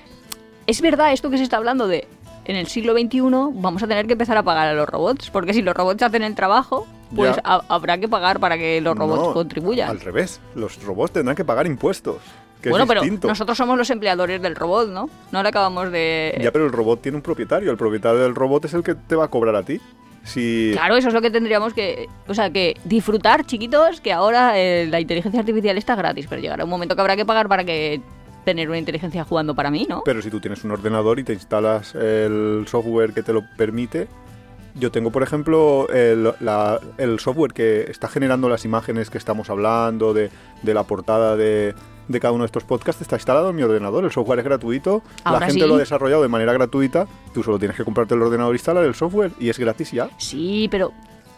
es verdad esto que se está hablando de en el siglo XXI vamos a tener que empezar a pagar a los robots, porque si los robots hacen el trabajo, pues habrá que pagar para que los robots No, contribuyan. Al revés, los robots tendrán que pagar impuestos. Que bueno, pero nosotros somos los empleadores del robot, ¿no? No le acabamos de... Ya, pero el robot tiene un propietario. El propietario del robot es el que te va a cobrar a ti. Si... Claro, eso es lo que tendríamos que, o sea, que disfrutar, chiquitos, que ahora eh, la inteligencia artificial está gratis, pero llegará un momento que habrá que pagar para que tener una inteligencia jugando para mí, ¿no? Pero si tú tienes un ordenador y te instalas el software que te lo permite, yo tengo, por ejemplo, el, la- el software que está generando las imágenes que estamos hablando, de, de la portada de, de cada uno de estos podcasts, está instalado en mi ordenador. El software es gratuito, Ahora la gente sí. lo ha desarrollado de manera gratuita, tú solo tienes que comprarte el ordenador e instalar el software y es gratis ya. Sí, pero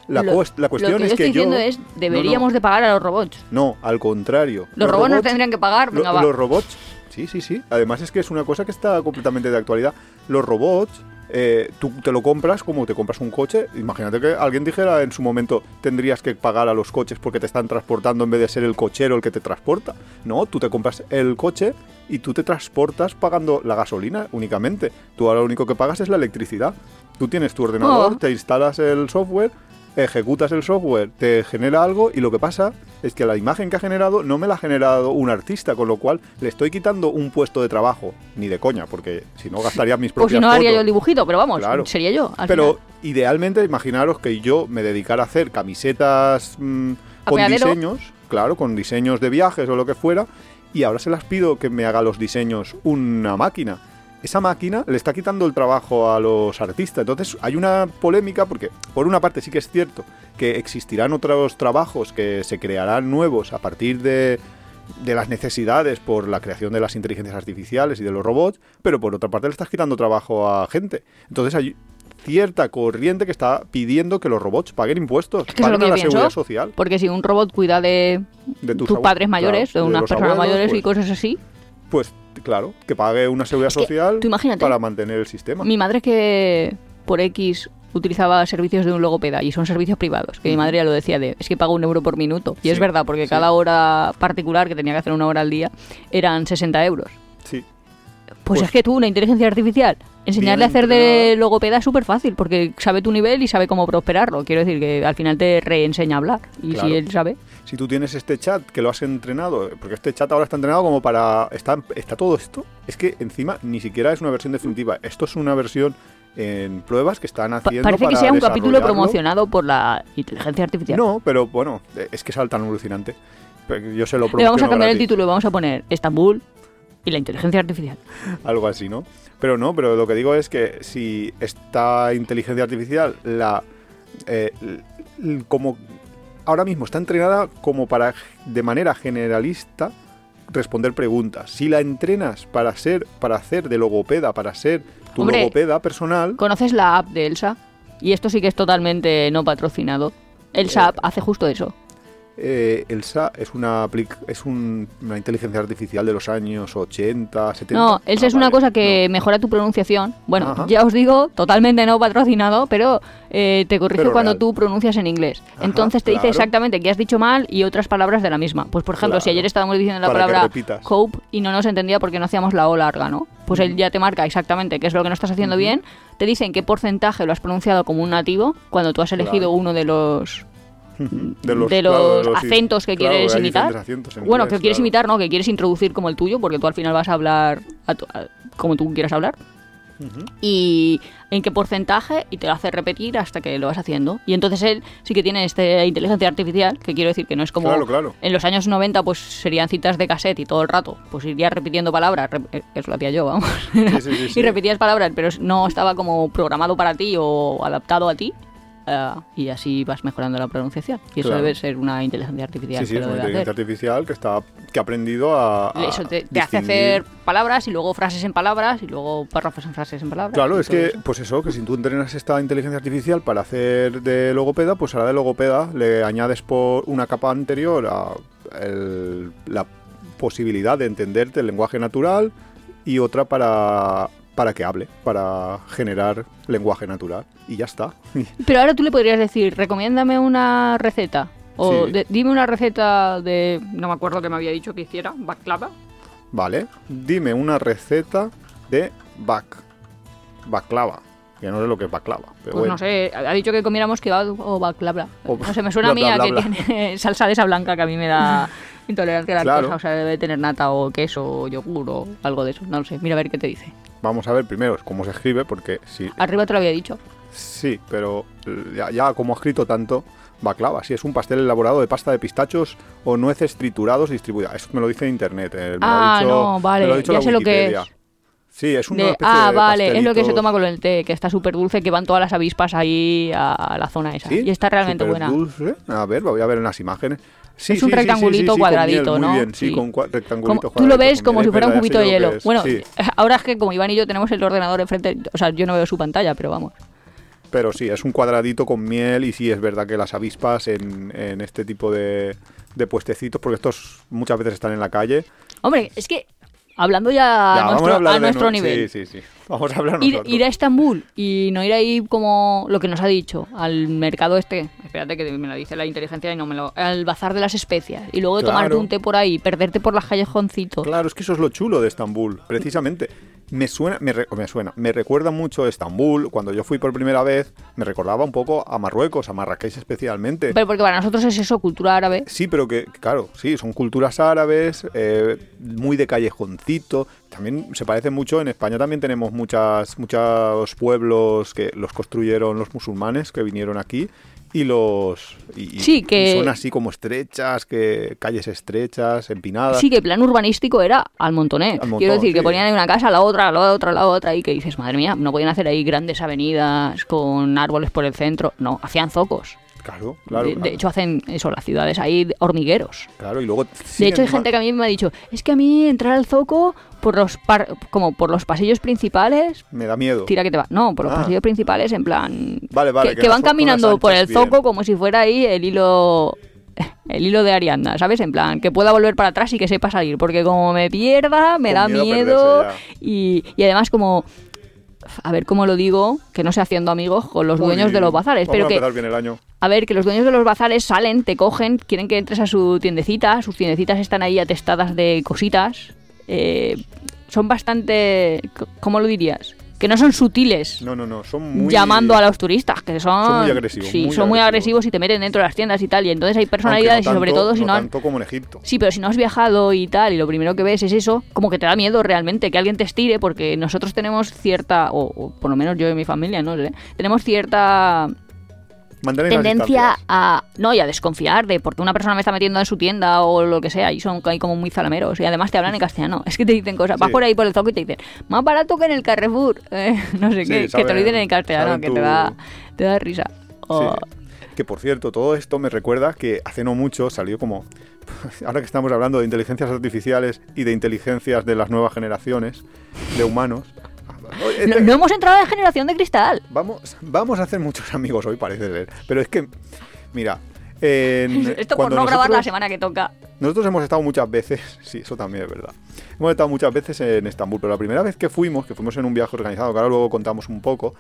La, lo, la cuestión lo que es yo que estoy yo... diciendo es No, no. deberíamos de pagar a los robots. No, al contrario. Los, robots, no tendrían que pagar, Lo- venga, va. los robots, sí, sí, sí. Además es que es una cosa que está completamente de actualidad. Los robots, eh, tú te lo compras como te compras un coche. Imagínate que alguien dijera en su momento tendrías que pagar a los coches porque te están transportando en vez de ser el cochero el que te transporta. No, tú te compras el coche y tú te transportas pagando la gasolina únicamente. Tú ahora lo único que pagas es la electricidad. Tú tienes tu ordenador, Oh. te instalas el software ejecutas el software, te genera algo y lo que pasa es que la imagen que ha generado no me la ha generado un artista, con lo cual le estoy quitando un puesto de trabajo, ni de coña, porque si no gastaría mis Pues propias si no haría fotos. yo el dibujito, pero vamos, Claro. sería yo. al Pero final. idealmente imaginaros que yo me dedicara a hacer camisetas mm, con diseños, claro, con diseños de viajes o lo que fuera, y ahora se las pido que me haga los diseños una máquina. Esa máquina le está quitando el trabajo a los artistas. Entonces hay una polémica porque, por una parte, sí que es cierto que existirán otros trabajos que se crearán nuevos a partir de, de las necesidades por la creación de las inteligencias artificiales y de los robots, pero por otra parte le estás quitando trabajo a gente. Entonces hay cierta corriente que está pidiendo que los robots paguen impuestos, Es que paguen a la seguridad social. Porque si un robot cuida de, De tus padres mayores, claro, de unas personas abuelos, mayores y pues- cosas así, Pues claro, que pague una seguridad Es que, social para mantener el sistema. mi madre que por X utilizaba servicios de un logopeda y son servicios privados, que mi madre ya lo decía de, es que pago un euro por minuto. Y es verdad, porque sí. cada hora particular, que tenía que hacer una hora al día, eran 60 euros. Sí. Pues, Pues- es que tú, una inteligencia artificial, enseñarle a hacer de logopeda es súper fácil, porque sabe tu nivel y sabe cómo prosperarlo. Quiero decir que al final te reenseña a hablar. Y Claro. si él sabe... Si tú tienes este chat que lo has entrenado, porque este chat ahora está entrenado como para... Está, está todo esto. Es que encima ni siquiera es una versión definitiva. Esto es una versión en pruebas que están haciendo parece que sea un capítulo promocionado por la inteligencia artificial. No, pero bueno, es que es tan alucinante. Yo se lo Le vamos a cambiar el título y vamos a poner Estambul y la inteligencia artificial. algo así, ¿no? Pero no, pero lo que digo es que si esta inteligencia artificial la eh, como ahora mismo está entrenada como para de manera generalista responder preguntas. Si la entrenas para ser para hacer de logopeda, para ser tu Hombre, logopeda personal, ¿Conoces la app de Elsa? Y esto sí que es totalmente no patrocinado. Elsa Eh, app hace justo eso. Eh, Elsa es una es un- una inteligencia artificial de los años 80, 70. No, Elsa Ah, es una vale, cosa que no. mejora tu pronunciación. Bueno, Ajá. ya os digo, totalmente no patrocinado, pero eh, te corrige Pero cuando real. tú pronuncias en inglés. Ajá, Entonces te dice exactamente que has dicho mal y otras palabras de la misma. Pues por ejemplo, si ayer estábamos diciendo la Para palabra cope y no nos entendía porque no hacíamos la O larga, ¿no? Pues él ya te marca exactamente qué es lo que no estás haciendo bien. Te dicen qué porcentaje lo has pronunciado como un nativo cuando tú has elegido Claro. uno de los de los, de claro, los de los- acentos que claro, quieres imitar. acentos bueno, inglés, que quieres claro. imitar, no, que quieres introducir como el tuyo, porque tú al final vas a hablar a tu- a- como tú quieras hablar. Y en qué porcentaje, y te lo hace repetir hasta que lo vas haciendo. Y entonces él sí que tiene esta inteligencia artificial, que quiero decir que no es como en los años 90, pues serían citas de cassette y todo el rato, pues irías repitiendo palabras, rep- eh, eso lo hacía yo, vamos. Sí, sí, sí, sí. y repetías palabras, pero no estaba como programado para ti o adaptado a ti. Eh, y así vas mejorando la pronunciación. Y eso debe ser una inteligencia artificial Sí, sí, es una inteligencia hacer. artificial que está que ha aprendido a, a Eso te, te hace hacer palabras y luego frases en palabras y luego párrafos en frases en palabras. Claro, es que, eso. pues eso, que si tú entrenas esta inteligencia artificial para hacer de logopeda, pues ahora de logopeda le añades por una capa anterior a el- la posibilidad de entenderte el lenguaje natural y otra para, para que hable, para generar lenguaje natural. Y ya está. Pero ahora tú le podrías decir, recomiéndame una receta. O Sí. de- dime una receta de... No me acuerdo que me había dicho que hiciera. Baklava. vale, dime una receta de bak. Baklava. Que no sé lo que es baklava. Pero Pues bueno. no sé, ha dicho que comiéramos kebab o baklava. O no sé, me suena a mí bla, a bla, que bla. tiene salsa de esa blanca que a mí me da intolerancia a la Claro. lactosa. O sea, debe tener nata o queso o yogur o algo de eso. No lo sé, mira a ver qué te dice. Vamos a ver primero cómo se escribe, porque si Arriba te lo había dicho. Sí, pero eh, ya, ya como ha escrito tanto, baklava, sí, es un pastel elaborado de pasta de pistachos o nueces triturados distribuida. Eso me lo dice en internet. eh, me lo ha Ah, dicho- no, vale, me lo ha dicho ya la sé lo que es. Sí, es una De- especie ah, de vale, es lo que se toma con el té, que está súper dulce, que van todas las avispas ahí a, la zona esa. ¿Sí? Y está realmente buena. dulce. A ver, lo voy a ver en las imágenes. Sí, Es un sí, rectangulito sí, cuadradito, miel, ¿no? Muy bien, sí, con rectangulito Como- tú lo ves como si fuera un cubito de hielo. Bueno, ahora es que como Iván y yo tenemos el ordenador enfrente, o sea, yo no veo su pantalla, pero vamos. Pero sí, es un cuadradito con miel y sí es verdad que las avispas en, en este tipo de, de puestecitos, porque estos muchas veces están en la calle. Hombre, es que hablando ya, Ya, a nuestro, a de nuestro nu- nivel, Sí, sí, sí. Vamos a hablar ir, ir a Estambul y no ir ahí como lo que nos ha dicho, al mercado este, espérate que me lo dice la inteligencia y no me lo... al bazar de las especias, y luego tomarte un té por ahí, perderte por las callejoncitos. Claro, es que eso es lo chulo de Estambul, precisamente. Me suena, me, re- me suena, me recuerda mucho Estambul. Cuando yo fui por primera vez, me recordaba un poco a Marruecos, a Marrakech especialmente. Pero porque para nosotros es eso, cultura árabe. Sí, pero que, claro, sí, son culturas árabes, eh, muy de callejoncito. También se parece mucho, en España también tenemos muchas, muchos pueblos que los construyeron los musulmanes que vinieron aquí y los... Y, Sí, que- y son así como estrechas, que calles estrechas, empinadas. Sí, que el plan urbanístico era al montoné. Al montón, Quiero decir, que ponían ahí una casa, la otra, la otra, la otra, y que dices, madre mía, no podían hacer ahí grandes avenidas con árboles por el centro. No, hacían zocos. Claro, claro. de, hecho, hacen eso, las ciudades ahí, hormigueros. Claro, y luego... De hecho, hay gente que a mí me ha dicho, es que a mí entrar al zoco por los par- como por los pasillos principales, Me da miedo. tira que te va. No, por los Ah. pasillos principales, en plan. Vale, vale, que, que que las van caminando por el zoco como si fuera ahí el hilo. El hilo de Ariadna, ¿sabes? En plan, que pueda volver para atrás y que sepa salir. Porque como me pierda, me Con da miedo miedo. Y, y además, como. A ver cómo lo digo, que no sé haciendo amigos con los dueños de los bazares. vamos Pero a que, bien el año. a ver, que los dueños de los bazares salen, te cogen, quieren que entres a su tiendecita, sus tiendecitas están ahí atestadas de cositas. eh, son bastante, ¿cómo lo dirías? Que no son sutiles No, no, no, son muy... llamando a los turistas, que son... Son muy agresivos, Sí, muy son muy agresivos. y te meten dentro de las tiendas y tal, y entonces hay personalidades no y sobre todo si no... tanto como en Egipto. Sí, pero si no has viajado y tal, y lo primero que ves es eso, como que te da miedo realmente que alguien te estire, porque nosotros tenemos cierta, o, o por lo menos yo y mi familia, ¿no? sé, Tenemos cierta tendencia a no y a desconfiar de porque una persona me está metiendo en su tienda o lo que sea y son ahí como muy zalameros y además te hablan en castellano es que te dicen cosas vas Sí. por ahí por el zoco y te dicen más barato que en el Carrefour eh, no sé Sí, qué que te lo dicen en castellano que tu- te da te da risa O- Sí. Que por cierto, todo esto me recuerda que hace no mucho salió como. Ahora que estamos hablando de inteligencias artificiales y de inteligencias de las nuevas generaciones de humanos. No, este- no hemos entrado en generación de cristal Vamos, vamos a hacer muchos amigos hoy, parece ser. Pero es que, mira, Esto por no grabar la semana que toca. Nosotros hemos estado muchas veces, sí, eso también es verdad. Hemos estado muchas veces en Estambul, pero la primera vez que fuimos, que fuimos en un viaje organizado, que ahora luego contamos un poco,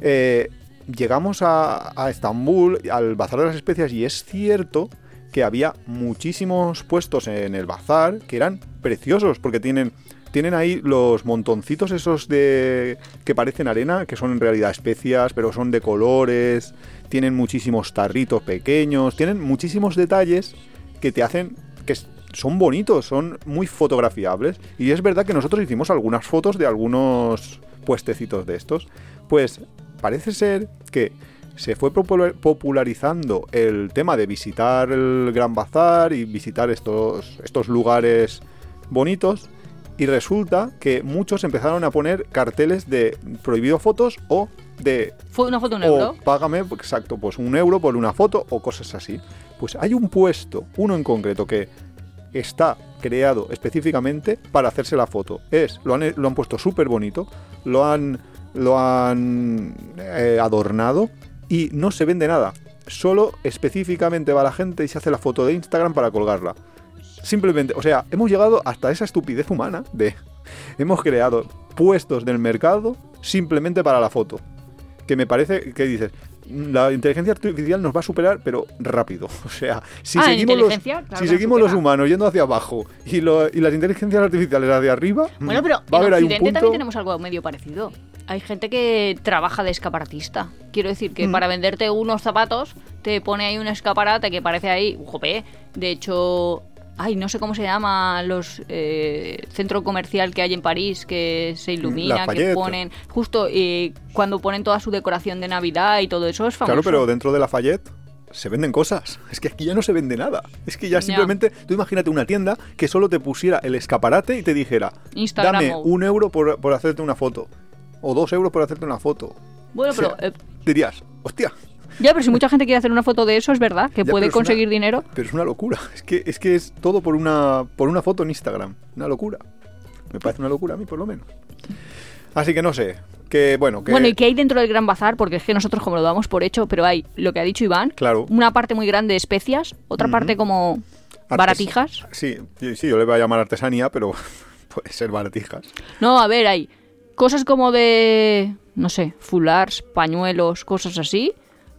eh, llegamos a, a Estambul, al Bazar de las Especias, y es cierto que había muchísimos puestos en el bazar que eran preciosos, porque tienen, tienen ahí los montoncitos esos de que parecen arena, que son en realidad especias, pero son de colores, tienen muchísimos tarritos pequeños, tienen muchísimos detalles que te hacen que son bonitos, son muy fotografiables. Y es verdad que nosotros hicimos algunas fotos de algunos puestecitos de estos. Pues parece ser que se fue popular- popularizando el tema de visitar el Gran Bazar y visitar estos, estos lugares bonitos. Y resulta que muchos empezaron a poner carteles de prohibido fotos o de Fue una foto un o euro. págame, exacto, pues un euro por una foto o cosas así. Pues hay un puesto, uno en concreto, que está creado específicamente para hacerse la foto. Es, lo han, lo han puesto súper bonito, lo han, lo han eh, adornado y no se vende nada. Solo específicamente va la gente y se hace la foto de Instagram para colgarla. Simplemente, o sea, hemos llegado hasta esa estupidez humana de... Hemos creado puestos del mercado simplemente para la foto. Que me parece que dices, la inteligencia artificial nos va a superar, pero rápido. O sea, si Ah, ¿en seguimos, los? Claro si seguimos los humanos yendo hacia abajo y, lo- y las inteligencias artificiales hacia arriba, Bueno, pero va a en haber ahí un Occidente punto... también tenemos algo medio parecido. Hay gente que trabaja de escaparatista. Quiero decir que Mm. para venderte unos zapatos te pone ahí un escaparate que parece ahí, jope. De hecho, ay, no sé cómo se llama los eh, centro comercial que hay en París que se ilumina, que ponen justo eh, cuando ponen toda su decoración de Navidad y todo eso es famoso. Claro, pero dentro de Lafayette se venden cosas. Es que aquí ya no se vende nada. Es que ya simplemente, tú imagínate una tienda que solo te pusiera el escaparate y te dijera, Instagram dame un euro por, por hacerte una foto. O dos euros por hacerte una foto. Bueno, O sea, pero eh, dirías, hostia, ya, pero si mucha gente quiere hacer una foto de eso, es verdad que Ya, puede una- conseguir dinero. pero es una locura. Es que es, que es todo por una, por una foto en Instagram. Una locura. Me parece una locura a mí, por lo menos. Así que no sé. Que bueno, que. Bueno, ¿y qué hay dentro del Gran Bazar? Porque es que nosotros como lo damos por hecho, pero hay lo que ha dicho Iván, Claro. una parte muy grande de especias, otra parte como artes- baratijas. Sí, sí, sí, yo le voy a llamar artesanía, pero puede ser baratijas. No, a ver, hay cosas como de, no sé, fulars, pañuelos, cosas así.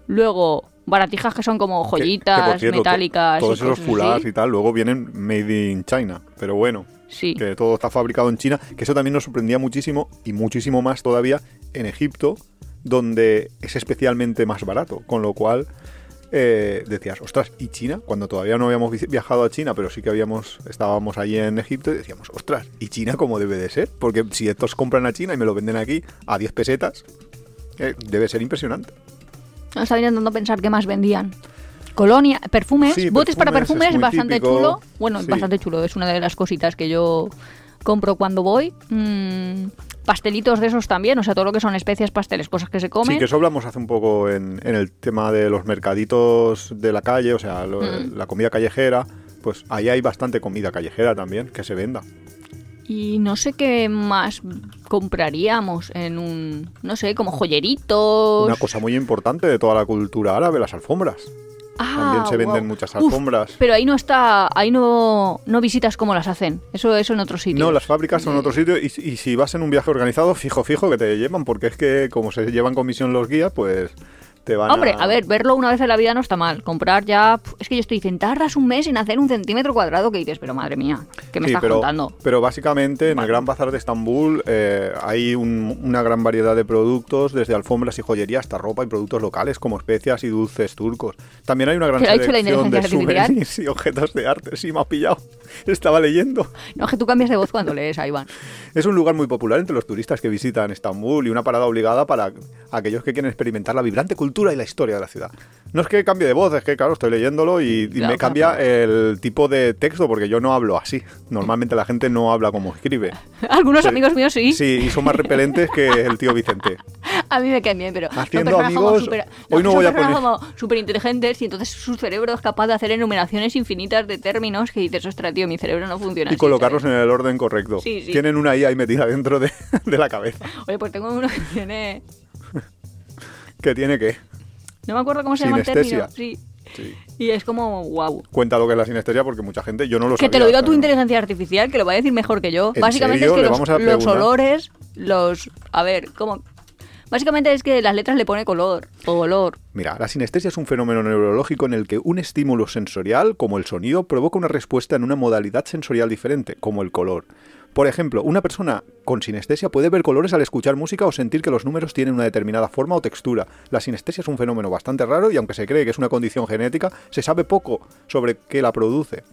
Luego, baratijas que son como Que- que, joyitas, to- metálicas. Todos y esos fulars y tal, luego vienen made in China. Pero bueno, Sí. que todo está fabricado en China, que eso también nos sorprendía muchísimo y muchísimo más todavía en Egipto, donde es especialmente más barato, con lo cual eh, decías, ostras, ¿y China? Cuando todavía no habíamos vi- viajado a China, pero sí que habíamos estábamos allí en Egipto y decíamos, ostras, ¿y China cómo debe de ser? Porque si estos compran a China y me lo venden aquí a 10 pesetas, eh, debe ser impresionante. Estaba intentando pensar qué más vendían. Colonia, perfumes, Sí, botes para perfumes, es bastante típico. chulo. Bueno, es Sí. bastante chulo, es una de las cositas que yo compro cuando voy. Mm, pastelitos de esos también, o sea, todo lo que son especias, pasteles, cosas que se comen. Sí, que eso hablamos hace un poco en, en el tema de los mercaditos de la calle, o sea, lo- Mm. la comida callejera. Pues ahí hay bastante comida callejera también que se venda. Y no sé qué más compraríamos en un, no sé, como joyeritos. Una cosa muy importante de toda la cultura árabe, las alfombras. Ah, También se venden muchas Uf, alfombras. pero ahí no está, ahí no, no visitas cómo las hacen. Eso, eso en otro sitio. No, las fábricas son en otro sitio y, y si vas en un viaje organizado, fijo, fijo que te llevan, porque es que como se llevan comisión los guías, pues te van Hombre, a... a ver, verlo una vez en la vida no está mal. Comprar ya. Es que yo estoy diciendo, tardas un mes en hacer un centímetro cuadrado que dices, pero madre mía, ¿qué me Sí, estás pero, contando? pero básicamente en el Gran Bazar de Estambul eh, hay un- una gran variedad de productos, desde alfombras y joyería hasta ropa y productos locales como especias y dulces turcos. También hay una gran ¿Qué le ha dicho la selección de souvenirs y objetos de arte. Sí, me ha pillado. Estaba leyendo. No, es que tú cambias de voz cuando lees a Iván. Es un lugar muy popular entre los turistas que visitan Estambul y una parada obligada para aquellos que quieren experimentar la vibrante cultura y la historia de la ciudad. No es que cambie de voz, es que claro, estoy leyéndolo y, y Claro, me cambia el tipo de texto porque yo no hablo así. Normalmente la gente no habla como escribe. Algunos amigos míos sí. Sí, y son más repelentes que el tío Vicente. A mí me caen bien, pero. Haciendo amigos, súper- hoy no son voy a poner- como súper inteligentes y entonces su cerebro es capaz de hacer enumeraciones infinitas de términos que dices, ostras, tío, mi cerebro no funciona Y así, colocarlos ¿sabes? en el orden correcto. Sí, sí. Tienen una IA ahí metida dentro de, de la cabeza. Oye, pues tengo uno que tiene. Que tiene que. No me acuerdo cómo se llama el término. Sinestesia. Sí. Sí. Y es como, wow. Cuenta lo que es la sinestesia porque mucha gente, yo no lo Que te lo diga tu inteligencia artificial, que lo va a decir mejor que yo. ¿En Básicamente serio? es que los, los olores, los... A ver, ¿cómo? Básicamente es que las letras le pone color o olor. Mira, la sinestesia es un fenómeno neurológico en el que un estímulo sensorial, como el sonido, provoca una respuesta en una modalidad sensorial diferente, como el color. Por ejemplo, una persona con sinestesia puede ver colores al escuchar música o sentir que los números tienen una determinada forma o textura. La sinestesia es un fenómeno bastante raro y aunque se cree que es una condición genética, se sabe poco sobre qué la produce.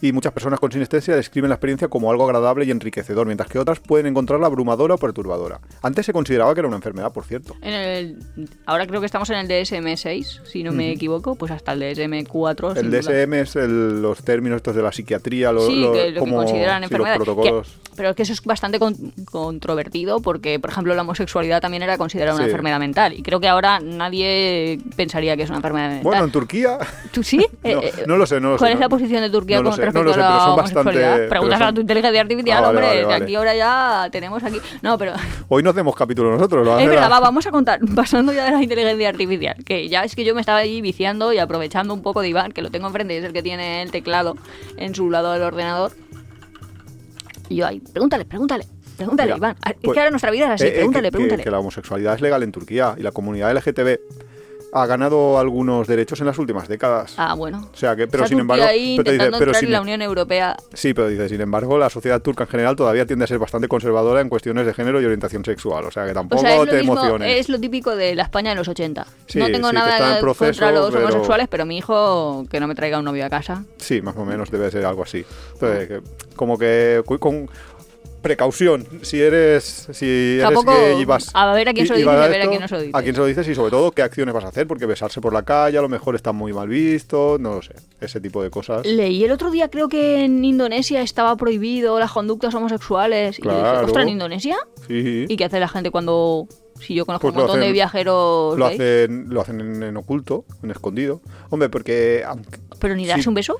Y muchas personas con sinestesia describen la experiencia como algo agradable y enriquecedor, mientras que otras pueden encontrarla abrumadora o perturbadora. Antes se consideraba que era una enfermedad, por cierto. En el, ahora creo que estamos en el DSM-6, si no me equivoco, pues hasta el DSM-4. El duda. DSM es el- los términos estos de la psiquiatría, lo, sí, lo- que lo que como- consideran sí, enfermedad. los protocolos. Que- pero es que eso es bastante con- controvertido porque, por ejemplo, la homosexualidad también era considerada una enfermedad mental. Y creo que ahora nadie pensaría que es una enfermedad mental. Bueno, en Turquía ¿Tú sí? No, Eh, eh, no lo sé, no lo ¿Cuál sé, es no. la posición de Turquía No con no lo sé, pero son bastante- Pregúntaselo son- a tu inteligencia artificial, Ah, vale, hombre, vale, que aquí ahora ya tenemos aquí... No, pero... hoy no hacemos capítulo nosotros. lo Es verdad, va, vamos a contar, pasando ya de la inteligencia artificial, que ya es que yo me estaba ahí viciando y aprovechando un poco de Iván, que lo tengo enfrente y es el que tiene el teclado en su lado del ordenador. Y yo ahí, pregúntale, pregúntale, pregúntale, Mira, Iván. Ah, Es pues, que ahora nuestra vida es así, eh, eh, pregúntale, que- que- pregúntale. Que, la homosexualidad es legal en Turquía y la comunidad LGTB ha ganado algunos derechos en las últimas décadas. Ah, bueno. O sea que, pero sin embargo, ahí pero dice, pero sin- en la Unión Europea. sí, pero dice, sin embargo, la sociedad turca en general todavía tiende a ser bastante conservadora en cuestiones de género y orientación sexual. O sea que O tampoco sea, te mismo, emociones. es lo típico de la España de los 80. Sí, no tengo sí, nada proceso, contra los pero- homosexuales, pero mi hijo que no me traiga un novio a casa. Sí, más o menos debe ser algo así. Entonces, que- como que con precaución, si eres si eres Tampoco- gay y vas a ver a quién se lo dices a ver a esto, quién no se lo dices. A quién se lo dices y sobre todo qué acciones vas a hacer, porque besarse por la calle a lo mejor está muy mal visto, no lo sé, ese tipo de cosas. Leí el otro día, creo que en Indonesia estaba prohibido las conductas homosexuales. Y dije, Claro. ostras, ¿en Indonesia? Sí. ¿Y qué hace la gente cuando.? Si yo conozco Pues un montón de viajeros. Lo hacen, lo hacen en, en oculto, en escondido. Hombre, porque aunque- Pero ni darse un beso.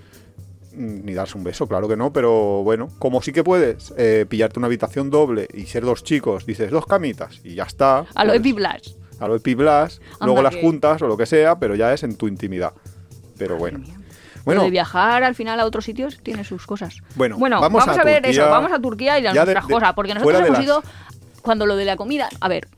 Ni darse un beso, claro que no, pero bueno, como sí que puedes eh, pillarte una habitación doble y ser dos chicos, dices dos camitas y ya está. A lo pues- Epiblas. a lo de Anda luego las que- juntas o lo que sea, pero ya es en tu intimidad. Pero bueno. Lo Bueno, de viajar al final a otros sitios tiene sus cosas. Bueno, vamos, vamos a, a ver Turquía. eso. Vamos a Turquía y las de- de- cosas. Porque nosotros de hemos las- ido. Cuando lo de la comida. A ver.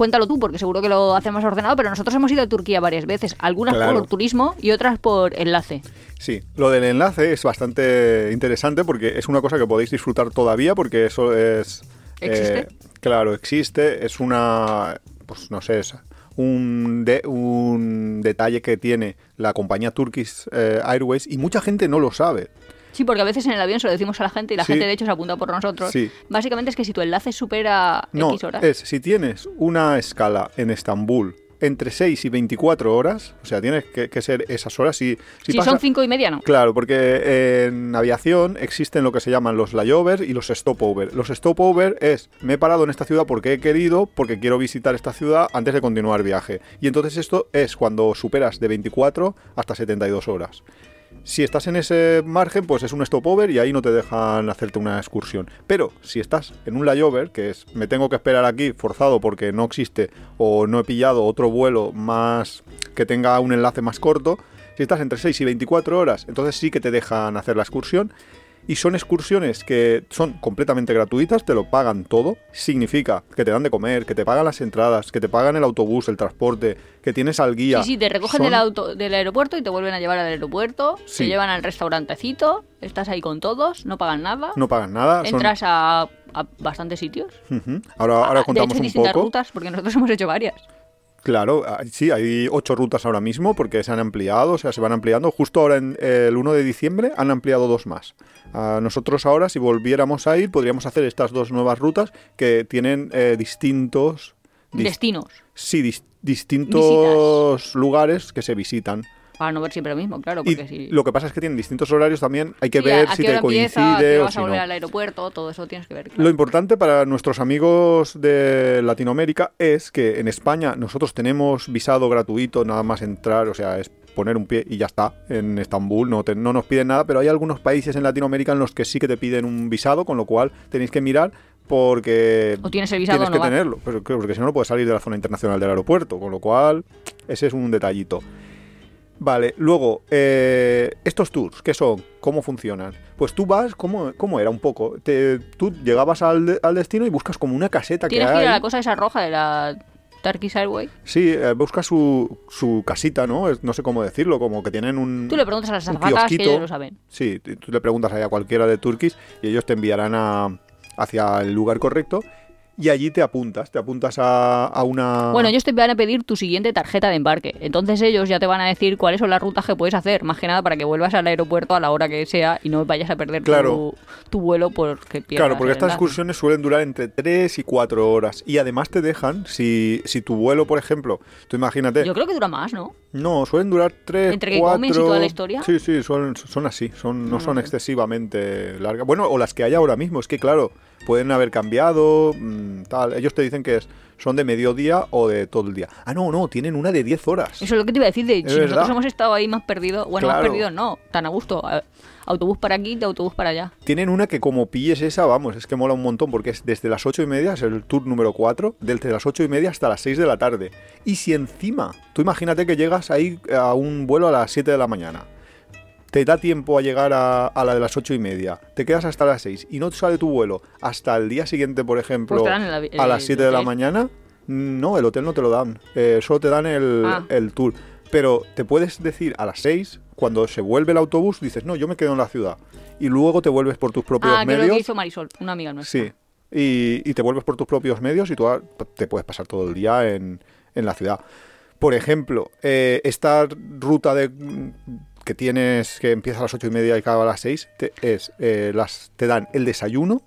Cuéntalo tú, porque seguro que lo hacemos ordenado, pero nosotros hemos ido a Turquía varias veces, algunas Claro. por turismo y otras por enlace. sí, lo del enlace es bastante interesante porque es una cosa que podéis disfrutar todavía porque eso es... ¿Existe? eh, claro, existe. Es una... Pues no sé, es un, de- un detalle que tiene la compañía Turkish eh, Airways y mucha gente no lo sabe. Sí, porque a veces en el avión se lo decimos a la gente y la Sí. gente de hecho se apunta por nosotros. Sí. Básicamente es que si tu enlace supera No, X horas. es si tienes una escala en Estambul entre 6 y 24 horas, o sea, tienes que, que ser esas horas. Si, si si pasa- son cinco y media, no. Claro, porque en aviación existen lo que se llaman los layovers y los stopover. Los stopover es, me he parado en esta ciudad porque he querido, porque quiero visitar esta ciudad antes de continuar viaje. Y entonces esto es cuando superas de 24 hasta 72 horas. Si estás en ese margen, pues es un stopover y ahí no te dejan hacerte una excursión. Pero si estás en un layover, que es me tengo que esperar aquí forzado porque no existe o no he pillado otro vuelo más que tenga un enlace más corto, si estás entre 6 y 24 horas, entonces sí que te dejan hacer la excursión. Y son excursiones que son completamente gratuitas, te lo pagan todo. Significa que te dan de comer, que te pagan las entradas, que te pagan el autobús, el transporte, que tienes al guía. Sí, sí, te recogen Son- del, auto, del aeropuerto y te vuelven a llevar al aeropuerto, Sí. te llevan al restaurantecito, estás ahí con todos, no pagan nada, No pagan nada. son- entras a, a bastantes sitios. Ahora, ahora Ah, de contamos hecho, en un distintas poco. rutas, porque nosotros hemos hecho varias. Claro, ah, sí, hay ocho rutas ahora mismo porque se han ampliado, o sea, se van ampliando. Justo ahora, en el 1 de diciembre, han ampliado dos más. Nosotros ahora, si volviéramos a ir, podríamos hacer estas dos nuevas rutas que tienen eh, distintos... dis- Destinos, sí, dis- distintos lugares que se visitan. Para no ver siempre lo mismo, claro, Y porque si... lo que pasa es que tienen distintos horarios también, hay que sí, ver si te hora empieza, coincide hora o vas si a volver no. al aeropuerto, todo eso tienes que ver. claro. Lo importante para nuestros amigos de Latinoamérica es que en España nosotros tenemos visado gratuito, nada más entrar, o sea, es poner un pie y ya está. En Estambul no, te- no nos piden nada, pero hay algunos países en Latinoamérica en los que sí que te piden un visado, con lo cual tenéis que mirar porque O tienes el visado tienes o no que vas. tenerlo, claro, porque si no no puedes salir de la zona internacional del aeropuerto, con lo cual ese es un detallito. Vale, luego, eh, estos tours, ¿qué son? ¿Cómo funcionan? Pues tú vas, ¿cómo, cómo era un poco? Te, tú llegabas al, al destino y buscas como una caseta que que ir a hay. la cosa esa roja de la Turkish Airways. Sí, eh, buscas su, su casita, ¿no? Es- no sé cómo decirlo, como que tienen un... Tú le preguntas a las azafatas que ellos lo saben. Sí, tú le preguntas ahí a cualquiera de Turkish y ellos te enviarán a, hacia el lugar correcto y allí te apuntas, te apuntas a, a una... Bueno, ellos te van a pedir tu siguiente tarjeta de embarque. Entonces ellos ya te van a decir cuáles son las rutas que puedes hacer. Más que nada para que vuelvas al aeropuerto a la hora que sea y no vayas a perder Claro. tu, tu vuelo porque pierdas Claro, porque estas excursiones suelen durar entre 3 y 4 horas. Y además te dejan, si, si tu vuelo, por ejemplo, tú imagínate... Yo creo que dura más, ¿no? No, suelen durar 3, ¿Entre que 4... comes y toda la historia? Sí, sí, son, son así, son, no No son sé. excesivamente largas. Bueno, o las que hay ahora mismo, es que claro, pueden haber cambiado, mm, tal. Ellos te dicen que es, son de mediodía o de todo el día. Ah, no, no, tienen una de 10 horas. Eso es lo que te iba a decir. De, si nosotros hemos estado ahí más perdidos. Bueno, más perdidos no, tan a gusto. A- Autobús para aquí, de autobús para allá. Tienen una que como pilles esa, vamos, es que mola un montón porque es desde las 8 y media, es el tour número 4, desde las 8 y media hasta las 6 de la tarde. Y si encima, tú imagínate que llegas ahí a un vuelo a las 7 de la mañana, te da tiempo a llegar a, a la de las 8 y media, te quedas hasta las 6 y no te sale tu vuelo hasta el día siguiente, por ejemplo, Pues el a las 7 de la mañana, no, el hotel no te lo dan, eh, solo te dan el, Ah. el tour. Pero te puedes decir a las 6, cuando se vuelve el autobús, dices, no, yo me quedo en la ciudad. Y luego te vuelves por tus propios Ah, medios. que hizo Marisol, una amiga nuestra. Sí. Y, y te vuelves por tus propios medios y tú te puedes pasar todo el día en, en la ciudad. Por ejemplo, eh, esta ruta de que tienes que empieza a las ocho y media y acaba a las seis te, es eh, las te dan el desayuno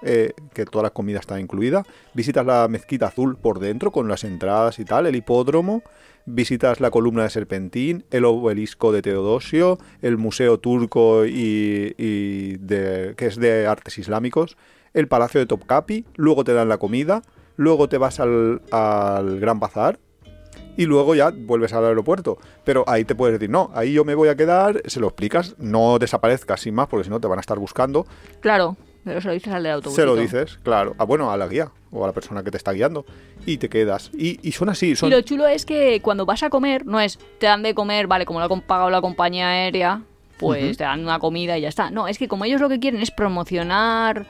eh, que toda la comida está incluida. Visitas la mezquita azul por dentro con las entradas y tal el hipódromo. Visitas la columna de Serpentín el obelisco de Teodosio el museo turco y, y de, que es de artes islámicos el palacio de Topkapi luego te dan la comida luego te vas al, al Gran Bazar y luego ya vuelves al aeropuerto. Pero ahí te puedes decir, no, ahí yo me voy a quedar, se lo explicas, no desaparezcas sin más, porque si no te van a estar buscando. Claro, pero se lo dices al del autobús. Se lo dices, claro. Ah, bueno, a la guía o a la persona que te está guiando. Y te quedas. Y, y son así, son... Y lo chulo es que cuando vas a comer, no es te dan de comer, vale, como lo ha pagado la compañía aérea, pues te dan una comida y ya está. No, es que como ellos lo que quieren es promocionar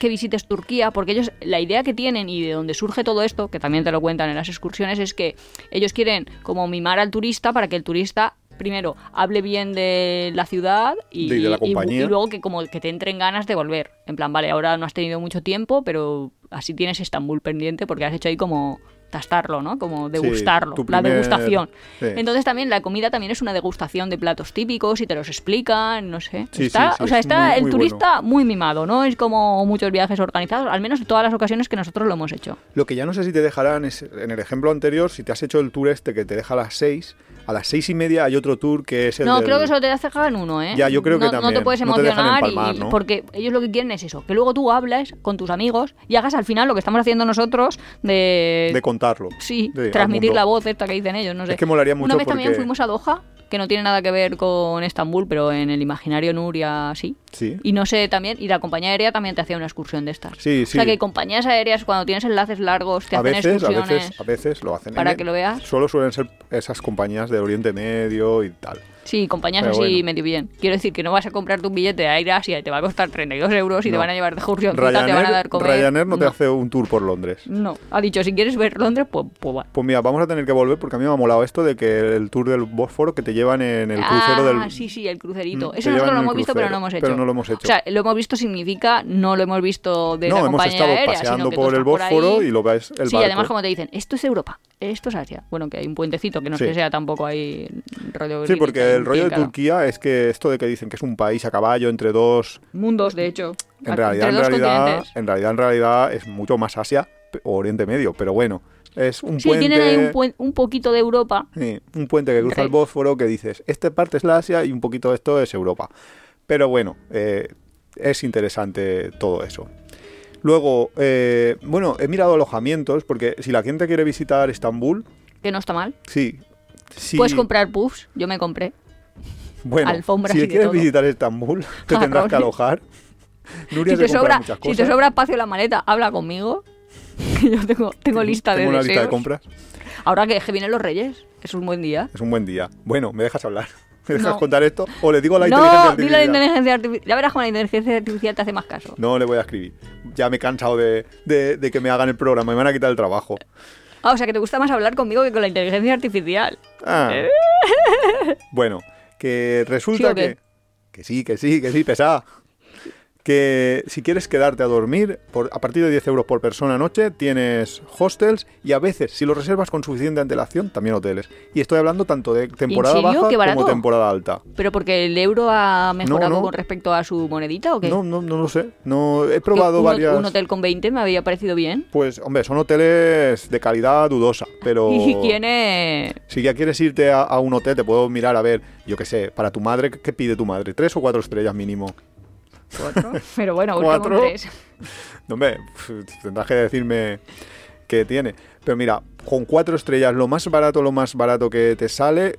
que visites Turquía, porque ellos, la idea que tienen y de donde surge todo esto, que también te lo cuentan en las excursiones, es que ellos quieren como mimar al turista para que el turista primero hable bien de la ciudad y, De- la y luego que como que te entren ganas de volver. En plan, vale, ahora no has tenido mucho tiempo, pero así tienes Estambul pendiente porque has hecho ahí como tastarlo, ¿no? Como degustarlo, tu la degustación. sí. Entonces también la comida también es una degustación de platos típicos y te los explican, no sé. Sí, está, o sea, es está muy- el muy turista muy mimado, no es como muchos viajes organizados, al menos en todas las ocasiones que nosotros lo hemos hecho. Lo que ya no sé si te dejarán es, en el ejemplo anterior, si te has hecho el tour este que te deja a las 6, a las seis y media hay otro tour que es el No, del- creo que solo te dejan uno, ¿eh? Ya, yo creo que No también. te puedes No te dejan emocionar y- empalmar, y- ¿no? porque ellos lo que quieren es eso, que luego tú hables con tus amigos y hagas al final lo que estamos haciendo nosotros de... de contarlo. Sí, de- transmitir la voz esta que dicen ellos, no sé. Es que molaría mucho Una vez también porque- fuimos a Doha, que no tiene nada que ver con Estambul, pero en el imaginario Nuria sí. Sí. Y no sé también, y la compañía aérea también te hacía una excursión de estas. Sí, O sea sí. que compañías aéreas cuando tienes enlaces largos te a hacen veces, a excursiones. veces, a veces lo hacen. para En- que lo veas. Solo suelen ser esas compañías de Oriente Medio y tal. Sí, compañías Pero así bueno. medio bien. Quiero decir que no vas a comprarte un billete de Air Asia y te va a costar 32 euros y te van a llevar de excursión, te van a Ryanair, dar comer. Ryanair no te hace un tour por Londres. No, ha dicho, si quieres ver Londres, pues, pues va. Pues mira, vamos a tener que volver porque a mí me ha molado esto de que el tour del Bósforo que te llevan en el crucero ah, del... sí, sí, el crucerito. Mm, Eso nosotros lo hemos visto, pero crucero, no hemos hecho. pero no lo hemos hecho. O sea, lo hemos visto significa no lo hemos visto de no, la compañía estado aérea, paseando sino que tú por el por Bósforo y lo ves el sí, barco. además como te dicen, esto es Europa, esto es Asia. Bueno, que hay un puentecito, que no es Sí. que sea tampoco ahí rollo... Sí, porque Greenwich, el rollo de Turquía es que esto de que dicen que es un país a caballo entre dos... Mundos, de hecho. En realidad, en realidad, en realidad, en realidad es mucho más Asia o Oriente Medio, pero bueno, es un Sí, puente... tienen ahí un, puen- un poquito de Europa. Sí, un puente que cruza el Bósforo que dices, esta parte es la Asia y un poquito de esto es Europa. Pero bueno, eh, es interesante todo eso. Luego, eh, bueno, he mirado alojamientos porque si la gente quiere visitar Estambul, Que no está mal. sí. sí Puedes comprar puffs, yo me compré. Bueno, alfombras si y de quieres todo. visitar Estambul, te tendrás que alojar. Nuria Si te, sobra, muchas si cosas. te sobra espacio en la maleta, habla conmigo. yo tengo, tengo lista de Tengo una lista de compras. Ahora que, que vienen los reyes, es un buen día. Es un buen día. Bueno, ¿me dejas hablar? ¿Me dejas No. contar esto? ¿O le digo a la inteligencia No, artificial? a la inteligencia artificial. Ya verás cómo la inteligencia artificial te hace más caso. No le voy a escribir. Ya me he cansado de, de- de que me hagan el programa. Me van a quitar el trabajo. Ah, o sea que te gusta más hablar conmigo que con la inteligencia artificial. Ah. Bueno, que ¿Sí resulta que... Que sí, que sí, que sí, pesada. Que si quieres quedarte a dormir, por, a partir de 10 euros por persona noche, tienes hostels y a veces, si lo reservas con suficiente antelación, también hoteles. Y estoy hablando tanto de temporada baja como temporada alta. ¿Pero porque el euro ha mejorado no. con respecto a su monedita o qué? No, no, no lo sé. No, he probado un, varias... un hotel con 20 me había parecido bien. Pues, hombre, son hoteles de calidad dudosa, pero... Y tiene... Si ya quieres irte a, a un hotel, te puedo mirar a ver, yo qué sé, para tu madre, ¿qué pide tu madre? ¿Tres o cuatro estrellas mínimo? Cuatro. Pero bueno, ¿Cuatro? tres. No, hombre, tendrás que decirme qué tiene. Pero mira, con cuatro estrellas, lo más barato, lo más barato que te sale,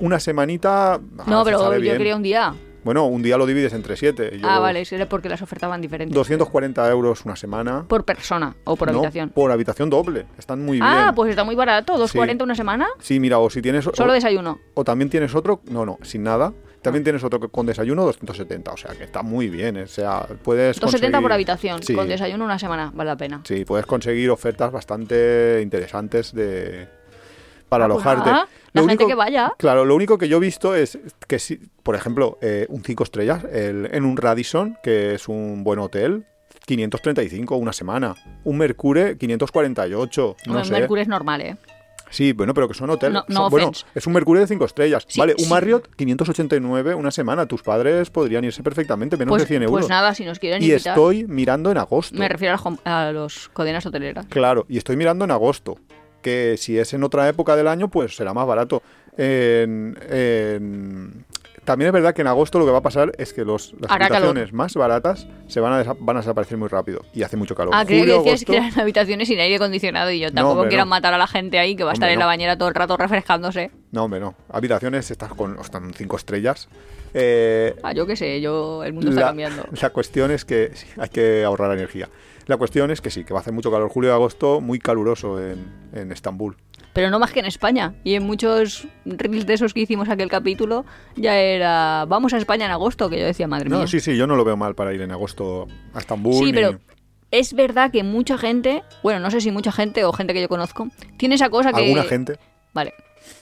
una semanita... ah, No, pero sale yo bien. quería un día. Bueno, un día lo divides entre siete. Yo- Ah, vale, era porque las ofertaban diferentes. 240 euros una semana. Por persona o por No, habitación. por habitación doble. Están muy bien. Ah, pues está muy barato. Sí. ¿2.40 una semana? Sí, mira, o si tienes... o- Solo desayuno. O también tienes otro, no, no, sin nada. También tienes otro con desayuno 270, o sea que está muy bien. O sea, puedes 270 por habitación. Sí, Con desayuno una semana. Vale la pena. sí, puedes conseguir ofertas bastante interesantes de para Ah, pues alojarte. nada, la gente que vaya. Claro, lo único que yo he visto es que si, por ejemplo, eh, un 5 estrellas el- en un Radisson, que es un buen hotel, 535 una semana. Un Mercure 548, no Bueno, sé. Mercurio es normal, ¿eh? Sí, bueno, pero que son hoteles. No- no bueno, es un Mercurio de 5 estrellas. Sí, vale, un sí. Marriott 589 una semana. Tus padres podrían irse perfectamente, menos Pues, de 100 euros. pues nada, si nos quieren y invitar. estoy mirando en agosto. Me refiero a, las cadenas hoteleras. Claro, y estoy mirando en agosto. Que si es en otra época del año, pues será más barato. En- en- También es verdad que en agosto lo que va a pasar es que los, las Hará calor. habitaciones más baratas se van a, van a desaparecer muy rápido. Y hace mucho calor. Ah, creo Julio, que decías agosto- que eran habitaciones sin aire acondicionado y yo No, tampoco hombre, quiero no. matar a la gente ahí que va a estar en la no. bañera todo el rato refrescándose. No, hombre, no. Habitaciones están con están cinco estrellas. Eh, Ah, yo qué sé, yo el mundo está cambiando. la cuestión es que sí, hay que ahorrar energía. La cuestión es que sí, que va a hacer mucho calor. Julio y agosto, muy caluroso en, en Estambul. Pero no más que en España. Y en muchos reels de esos que hicimos aquel capítulo ya era vamos a España en agosto, que yo decía, madre mía. No, sí, sí, yo no lo veo mal para ir en agosto a Estambul. Sí, pero es verdad que mucha gente, bueno, no sé si mucha gente o gente que yo conozco, tiene esa cosa que... alguna gente. Vale.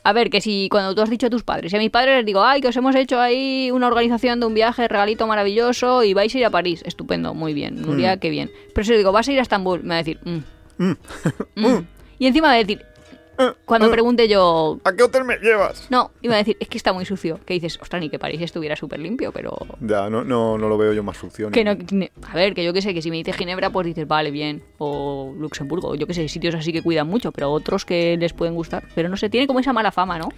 A ver, que si cuando tú has dicho a tus padres, y a mis padres les digo, ay, que os hemos hecho ahí una organización de un viaje, regalito maravilloso, y vais a ir a París. Estupendo, muy bien. Nuria, Mm. qué bien. Pero si le digo, vas a ir a Estambul, me va a decir, mm, Mm. mm. Y encima va a decir, cuando eh. pregunte yo, ¿A qué hotel me llevas? no, iba a decir, es que está muy sucio. Que dices, ostras, ni que París estuviera súper limpio, pero... Ya, no, no, no lo veo yo más sucio. Que no, a ver, que yo qué sé, que si me dices Ginebra, pues dices, vale, bien. O Luxemburgo, yo qué sé, sitios así que cuidan mucho, pero otros que les pueden gustar. Pero no sé, tiene como esa mala fama, ¿no?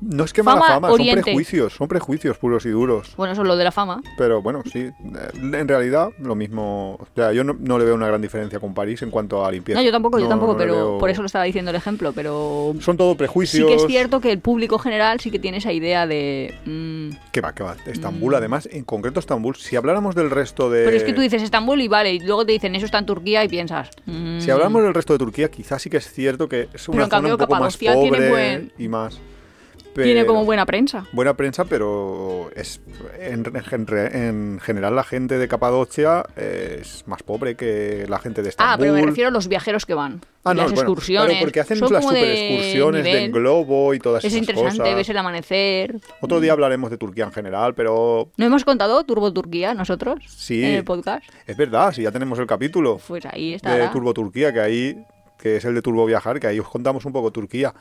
No es que mala Fama son prejuicios, son prejuicios puros y duros. Bueno, eso es lo de la fama. Pero bueno, sí, eh, en realidad lo mismo. O sea, yo no, no le veo una gran diferencia con París en cuanto a limpieza. No, yo tampoco, yo tampoco, no pero veo- por eso lo estaba diciendo el ejemplo. Pero Son todo sí prejuicios. que es cierto que el público general sí que tiene esa idea de. mm, Que va, que va. Estambul, además, en concreto Estambul, si habláramos del resto de. Pero es que tú dices Estambul y vale, y luego te dicen eso está en Turquía y piensas. mm, Si hablamos del resto de Turquía, quizás sí que es cierto que es una en zona cambio un poco más Capadocia tiene pobre buen- y más. Tiene como buena prensa. buena prensa, pero es en, en- en general la gente de Capadocia es más pobre que la gente de Estambul. Ah, pero me refiero a los viajeros que van. Ah, no, las bueno, excursiones. claro, porque hacen son las super excursiones de, globo y todas Es esas interesante, cosas. ves el amanecer. Otro día hablaremos de Turquía en general, pero ¿No hemos contado Turbo Turquía nosotros? Sí. En el podcast. es verdad, si ya tenemos el capítulo Pues ahí está. de Turbo Turquía, que ahí que es el de Turbo Viajar, que ahí os contamos un poco Turquía.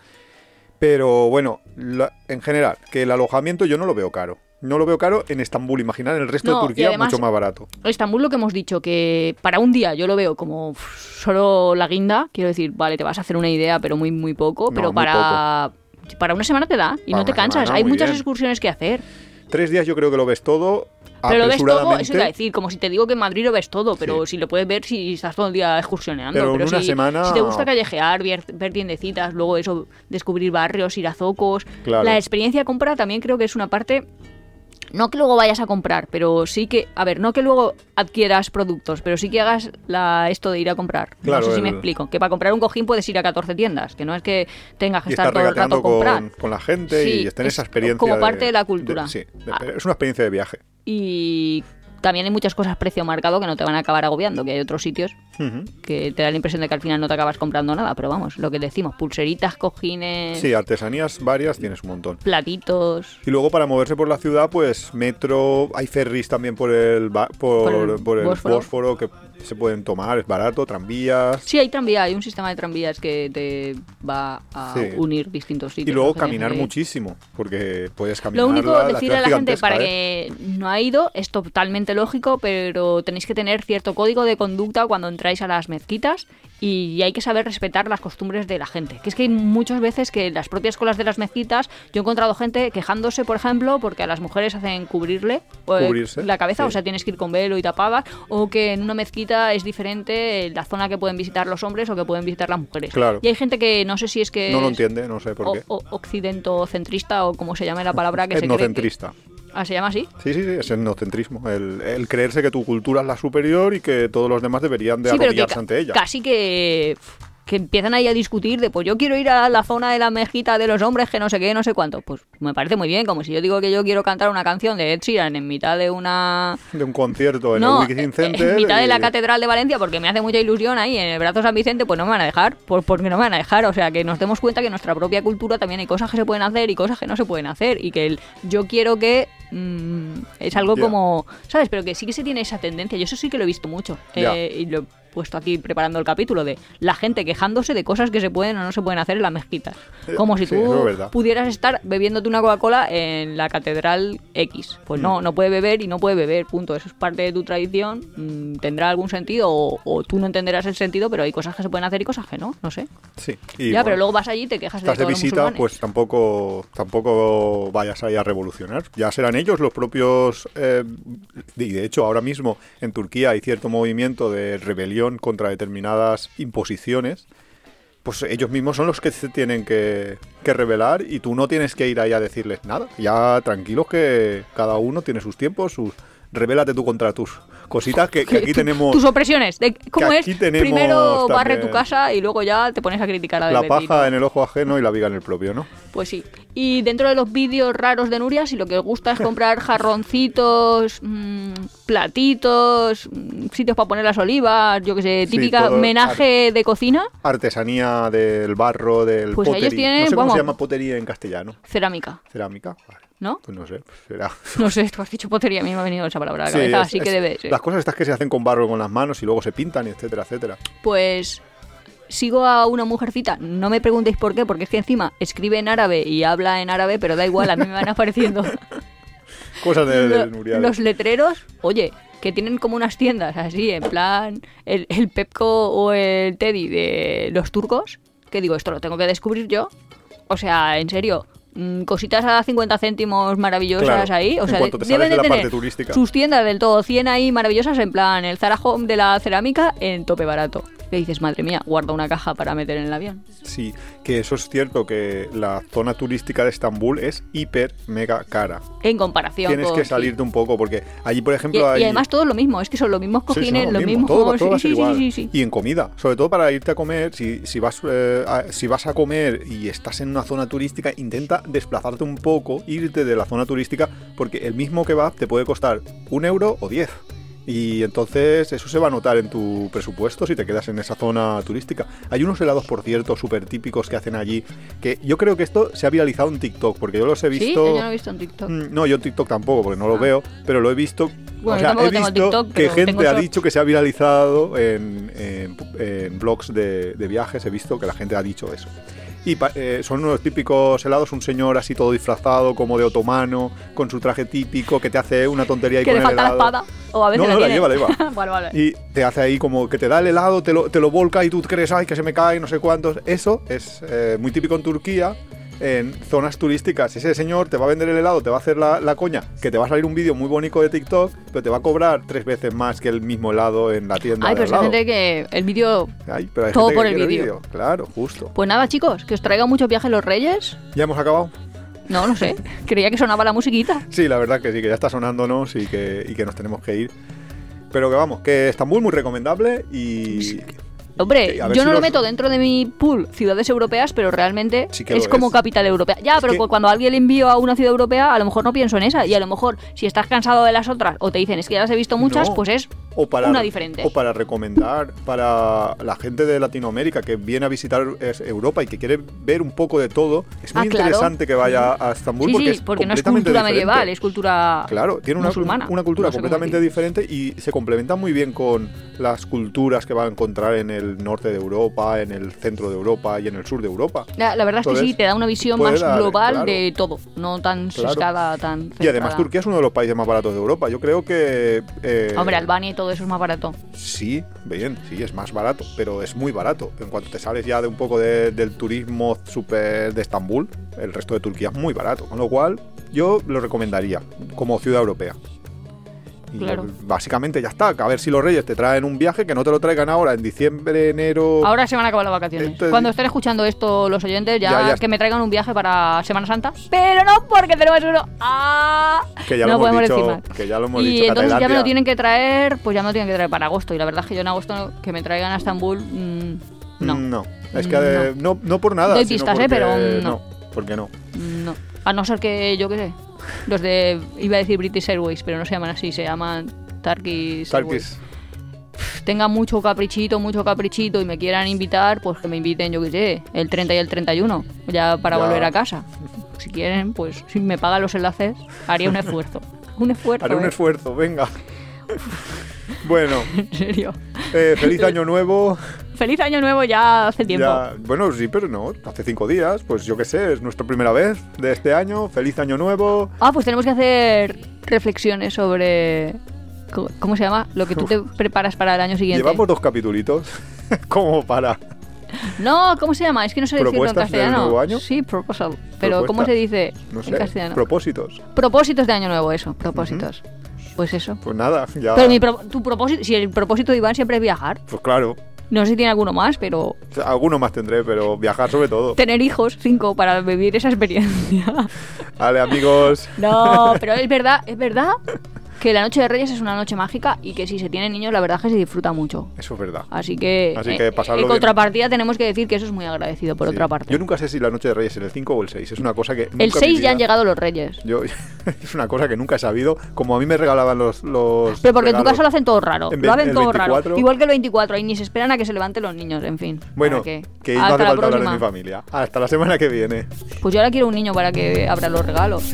Pero bueno, la- en general, que el alojamiento yo no lo veo caro. No lo veo caro en Estambul. Imaginar el resto No, de Turquía además- mucho más barato. Estambul lo que hemos dicho, que para un día yo lo veo como solo la guinda. Quiero decir, vale, te vas a hacer una idea, pero muy, muy poco. No, pero muy para... Para una semana te da y Para no te cansas. semana, Hay muchas bien. excursiones que hacer. Tres días yo creo que lo ves todo. Pero lo ves todo, eso iba a decir, como si te digo que en Madrid lo ves todo, pero Sí. si lo puedes ver si estás todo el día excursioneando. Pero en una si, semana- si te gusta callejear, ver, ver tiendecitas, luego eso, descubrir barrios, ir a zocos. Claro. La experiencia compra también creo que es una parte no que luego vayas a comprar, pero sí que, a ver, no que luego adquieras productos, pero sí que hagas la, esto de ir a comprar. Claro, no sé si el- me explico. Que para comprar un cojín puedes ir a 14 tiendas, que no es que tengas que Y estar estar todo el rato comprando. con, la gente Sí, y estar en es esa experiencia. como parte de la cultura. sí, de- Ah. es una experiencia de viaje. Y también hay muchas cosas precio marcado que no te van a acabar agobiando, que hay otros sitios que te da la impresión de que al final no te acabas comprando nada, pero vamos, lo que decimos, pulseritas, cojines, Sí, artesanías varias tienes un montón. platitos. Y luego para moverse por la ciudad, pues metro, hay ferries también por el, por, Por el por el Bósforo. Bósforo que se pueden tomar, es barato, tranvías. Sí, hay tranvía, hay un sistema de tranvías que te va a Sí. unir distintos sitios. Y luego caminar que- muchísimo, porque puedes caminar. Lo único, la- la decirle a la gente para ¿eh? que no ha ido, es totalmente lógico, pero tenéis que tener cierto código de conducta cuando entráis a las mezquitas y hay que saber respetar las costumbres de la gente. Que es que hay muchas veces que en las propias colas de las mezquitas yo he encontrado gente quejándose, por ejemplo, porque a las mujeres hacen cubrirle eh, Cubrirse, la cabeza, sí. o sea, tienes que ir con velo y tapada, o que en una mezquita es diferente la zona que pueden visitar los hombres o que pueden visitar las mujeres. Claro. Y hay gente que no sé si es que No lo entiende, no sé por o- qué. o- occidentocentrista o como se llame la palabra que se cree que- Etnocentrista. Ah, ¿se llama así? Sí, sí, sí, es. El, el creerse que tu cultura es la superior y que todos los demás deberían de sí, arrodillarse ante ella. casi que que empiezan ahí a discutir de pues yo quiero ir a la zona de la mezquita de los hombres que no sé qué, no sé cuánto. Pues me parece muy bien, como si yo digo que yo quiero cantar una canción de Ed Sheeran en mitad de una De un concierto en no, el eh, Center. en mitad de la catedral de Valencia porque me hace mucha ilusión ahí en el brazo San Vicente, pues no me van a dejar, por, porque no me van a dejar, o sea, que nos demos cuenta que en nuestra propia cultura también hay cosas que se pueden hacer y cosas que no se pueden hacer y que el yo quiero que mm, es algo como, ¿sabes? Pero que sí que se tiene esa tendencia, yo eso sí que lo he visto mucho eh, y lo he puesto aquí preparando el capítulo de la gente quejándose de cosas que se pueden o no se pueden hacer en las mezquitas. Como si Sí, tú es pudieras estar bebiéndote una Coca-Cola en la catedral X. Pues Mm. no, no puede beber y no puede beber, punto. Eso es parte de tu tradición. mm, Tendrá algún sentido o, o tú no entenderás el sentido, pero hay cosas que se pueden hacer y cosas que no, no sé. Sí. y ya, bueno, pero luego vas allí y te quejas de estás de visita, pues tampoco, tampoco vayas ahí a revolucionar. Ya serán ellos los propios. eh, y de hecho, ahora mismo en Turquía hay cierto movimiento de rebelión contra determinadas imposiciones. Pues ellos mismos son los que se tienen que, que rebelar y tú no tienes que ir ahí a decirles nada. Ya tranquilos que cada uno tiene sus tiempos, sus. Rebélate tú contra tus cositas que, que aquí tenemos. Tus opresiones. De, ¿Cómo es? Primero barre tu casa y luego ya te pones a criticar a La del paja en el ojo ajeno y la viga en el propio, ¿no? Pues sí. Y dentro de los vídeos raros de Nuria, si lo que os gusta es comprar jarroncitos, mm, platitos, mm, sitios para poner las olivas, yo que sé, Sí, típica todo homenaje de cocina, artesanía del barro, del Pues ellos tienen, no sé cómo vamos. se llama potería en castellano. cerámica, Cerámica. Vale. ¿No? Pues no sé, pues será. No sé, tú has dicho potería, a mí me ha venido esa palabra a la Sí, cabeza, es- así que debe ser. Las cosas estas que se hacen con barro con las manos y luego se pintan, etcétera, etcétera. Pues sigo a una mujercita, no me preguntéis por qué, porque es que encima escribe en árabe y habla en árabe, pero da igual, a mí me van apareciendo Cosas de, de Lo- Nuria. los letreros, oye, que tienen como unas tiendas así, en plan el, el Pepco o el Teddy de los turcos, que digo, esto lo tengo que descubrir yo. O sea, en serio, cositas a 50 céntimos maravillosas Claro, ahí. O sea, deben de de parte tener turística. sus tiendas del todo 100 ahí maravillosas, en plan el Zara Home de la cerámica en tope barato. Que dices, madre mía, guarda una caja para meter en el avión. Sí, que eso es cierto, que la zona turística de Estambul es hiper, mega cara. En comparación Tienes con. que sí. salirte un poco, porque allí, por Y, ejemplo, hay... y además todo lo mismo, es que son los mismos cojines, lo los mismo, mismos. todo, sí, igual. Y en comida, sobre todo para irte a comer, si, si vas, eh, a, si vas a comer y estás en una zona turística, intenta desplazarte un poco, irte de la zona turística, porque el mismo kebab te puede costar un euro o diez. Y entonces eso se va a notar en tu presupuesto si te quedas en esa zona turística. Hay unos helados, por cierto, súper típicos que hacen allí, que yo creo que esto se ha viralizado en TikTok, porque yo los he Sí, visto... yo no lo he visto en TikTok. Mm, No, yo en TikTok tampoco, porque no lo Ah. veo, pero lo he visto. Bueno, o sea, he visto TikTok, que gente ha dicho que se ha viralizado en, en, en blogs de, de viajes, he visto que la gente ha dicho eso. Y eh, son unos típicos helados, un señor así todo disfrazado, como de otomano, con su traje típico, que te hace una tontería y que con le el falta la helado. espada. O a veces No, no, la tiene. lleva, la lleva. vale, vale. Y te hace ahí como que te da el helado, te lo, te lo volca y tú crees, ay, que se me cae, no sé cuántos. Eso es eh, muy típico en Turquía, en zonas turísticas. Ese señor te va a vender el helado, te va a hacer la, la coña, que te va a salir un vídeo muy bonito de TikTok, pero te va a cobrar tres veces más que el mismo helado en la tienda. Ay, de pero hay gente que el vídeo. Todo por el vídeo. Claro, justo. Pues nada, chicos, que os traiga muchos viajes los Reyes. Ya hemos acabado. No, no sé. Creía que sonaba la musiquita. Sí, la verdad que sí, que ya está sonándonos y que, y que nos tenemos que ir. Pero que vamos, que Estambul muy recomendable y... Sí, a ver yo si no lo los- meto dentro de mi pool ciudades europeas, pero realmente Sí es como es. capital europea. Ya, Es pero que- cu- cuando alguien le envío a una ciudad europea, a lo mejor no pienso en esa. Y a lo mejor, si estás cansado de las otras o te dicen es que ya las he visto muchas, No. pues es O para, una diferente. O para recomendar para la gente de Latinoamérica que viene a visitar es, Europa y que quiere ver un poco de todo. Es muy Ah, claro. interesante que vaya a Estambul Sí, porque, sí, es porque no es cultura diferente. medieval, es cultura Claro, tiene una, musulmana. una cultura No sé completamente diferente y se complementa muy bien con las culturas que va a encontrar en el norte de Europa, en el centro de Europa y en el sur de Europa. La, la verdad es que Entonces, sí, te da una visión más dar, global claro. de todo, no tan Claro. sesgada, tan Y además centrada. Turquía es uno de los países más baratos de Europa. Yo creo que... eh, Hombre, Albania y todo eso es más barato. Sí, bien, sí, es más barato, pero es muy barato. En cuanto te sales ya de un poco de- del turismo súper de Estambul, el resto de Turquía es muy barato. Con lo cual, yo lo recomendaría como ciudad europea. Claro. básicamente ya está. A ver si los reyes te traen un viaje, que no te lo traigan ahora, en diciembre, enero. Ahora se van a acabar las vacaciones. Entonces- Cuando estén escuchando esto los oyentes, ya, Ya, ya. que me traigan un viaje para Semana Santa. Pero no porque tenemos uno. ¡Ah! que ya no lo podemos dicho. Que ya lo hemos Y dicho. que entonces ya me lo tienen que traer, pues ya me lo tienen que traer para agosto. Y la verdad es que yo en agosto que me traigan a Estambul, mm, no. No, es que eh, no. no, por nada. Doy pistas, ¿eh? Pero no. porque no. No. A no ser que, yo qué sé, los de, iba a decir British Airways, pero no se llaman así, se llaman Turkish. Tarkis. Tengan mucho caprichito, mucho caprichito y me quieran invitar, pues que me inviten, yo qué sé, el 30 y el 31, ya para Ya. volver a casa. Si quieren, pues si me pagan los enlaces, haría un esfuerzo. Un esfuerzo, Haré un ¿eh? esfuerzo, venga. bueno, En serio. Eh, feliz año nuevo. Feliz año nuevo ya hace tiempo. Ya, bueno, sí, pero no, hace cinco días, pues yo qué sé, es nuestra primera vez de este año, feliz año nuevo. Ah, pues tenemos que hacer reflexiones sobre... ¿Cómo, cómo se llama? Lo que tú te preparas para el año siguiente. Llevamos dos capitulitos, como para... No, ¿cómo se llama? Es que no sé decirlo en ¿Propuestas del castellano. nuevo año? Sí, proposal. Pero ¿cómo Propuestas. se dice No en sé, castellano? propósitos. Propósitos de año nuevo, eso, propósitos. Pues eso. Pues nada, ya... Pero mi pro- tu propósito, si el propósito de Iván siempre es viajar, Pues claro, no sé si tiene alguno más, pero alguno más tendré, pero viajar sobre todo. tener hijos, cinco, para vivir esa experiencia. Vale, amigos. No, pero es verdad, es verdad que la noche de Reyes es una noche mágica y que si se tienen niños, la verdad es que se disfruta mucho. Eso es verdad. Así que, Así que eh, pasarlo en bien. contrapartida tenemos que decir que eso es muy agradecido por Sí. otra parte. Yo nunca sé si la noche de Reyes es el 5 o el 6. Es una cosa que. nunca el en mi 6 ya han llegado los Reyes. Yo, es una cosa que nunca he sabido. Como a mí me regalaban los. los Pero porque en tu caso lo hacen todo raro. En Lo hacen todo raro. 24. Igual que el 24. Y ni se esperan a que se levanten los niños, en fin. Bueno, que no hace la falta hablar de mi familia. Hasta la semana que viene. Pues yo ahora quiero un niño para que abra los regalos.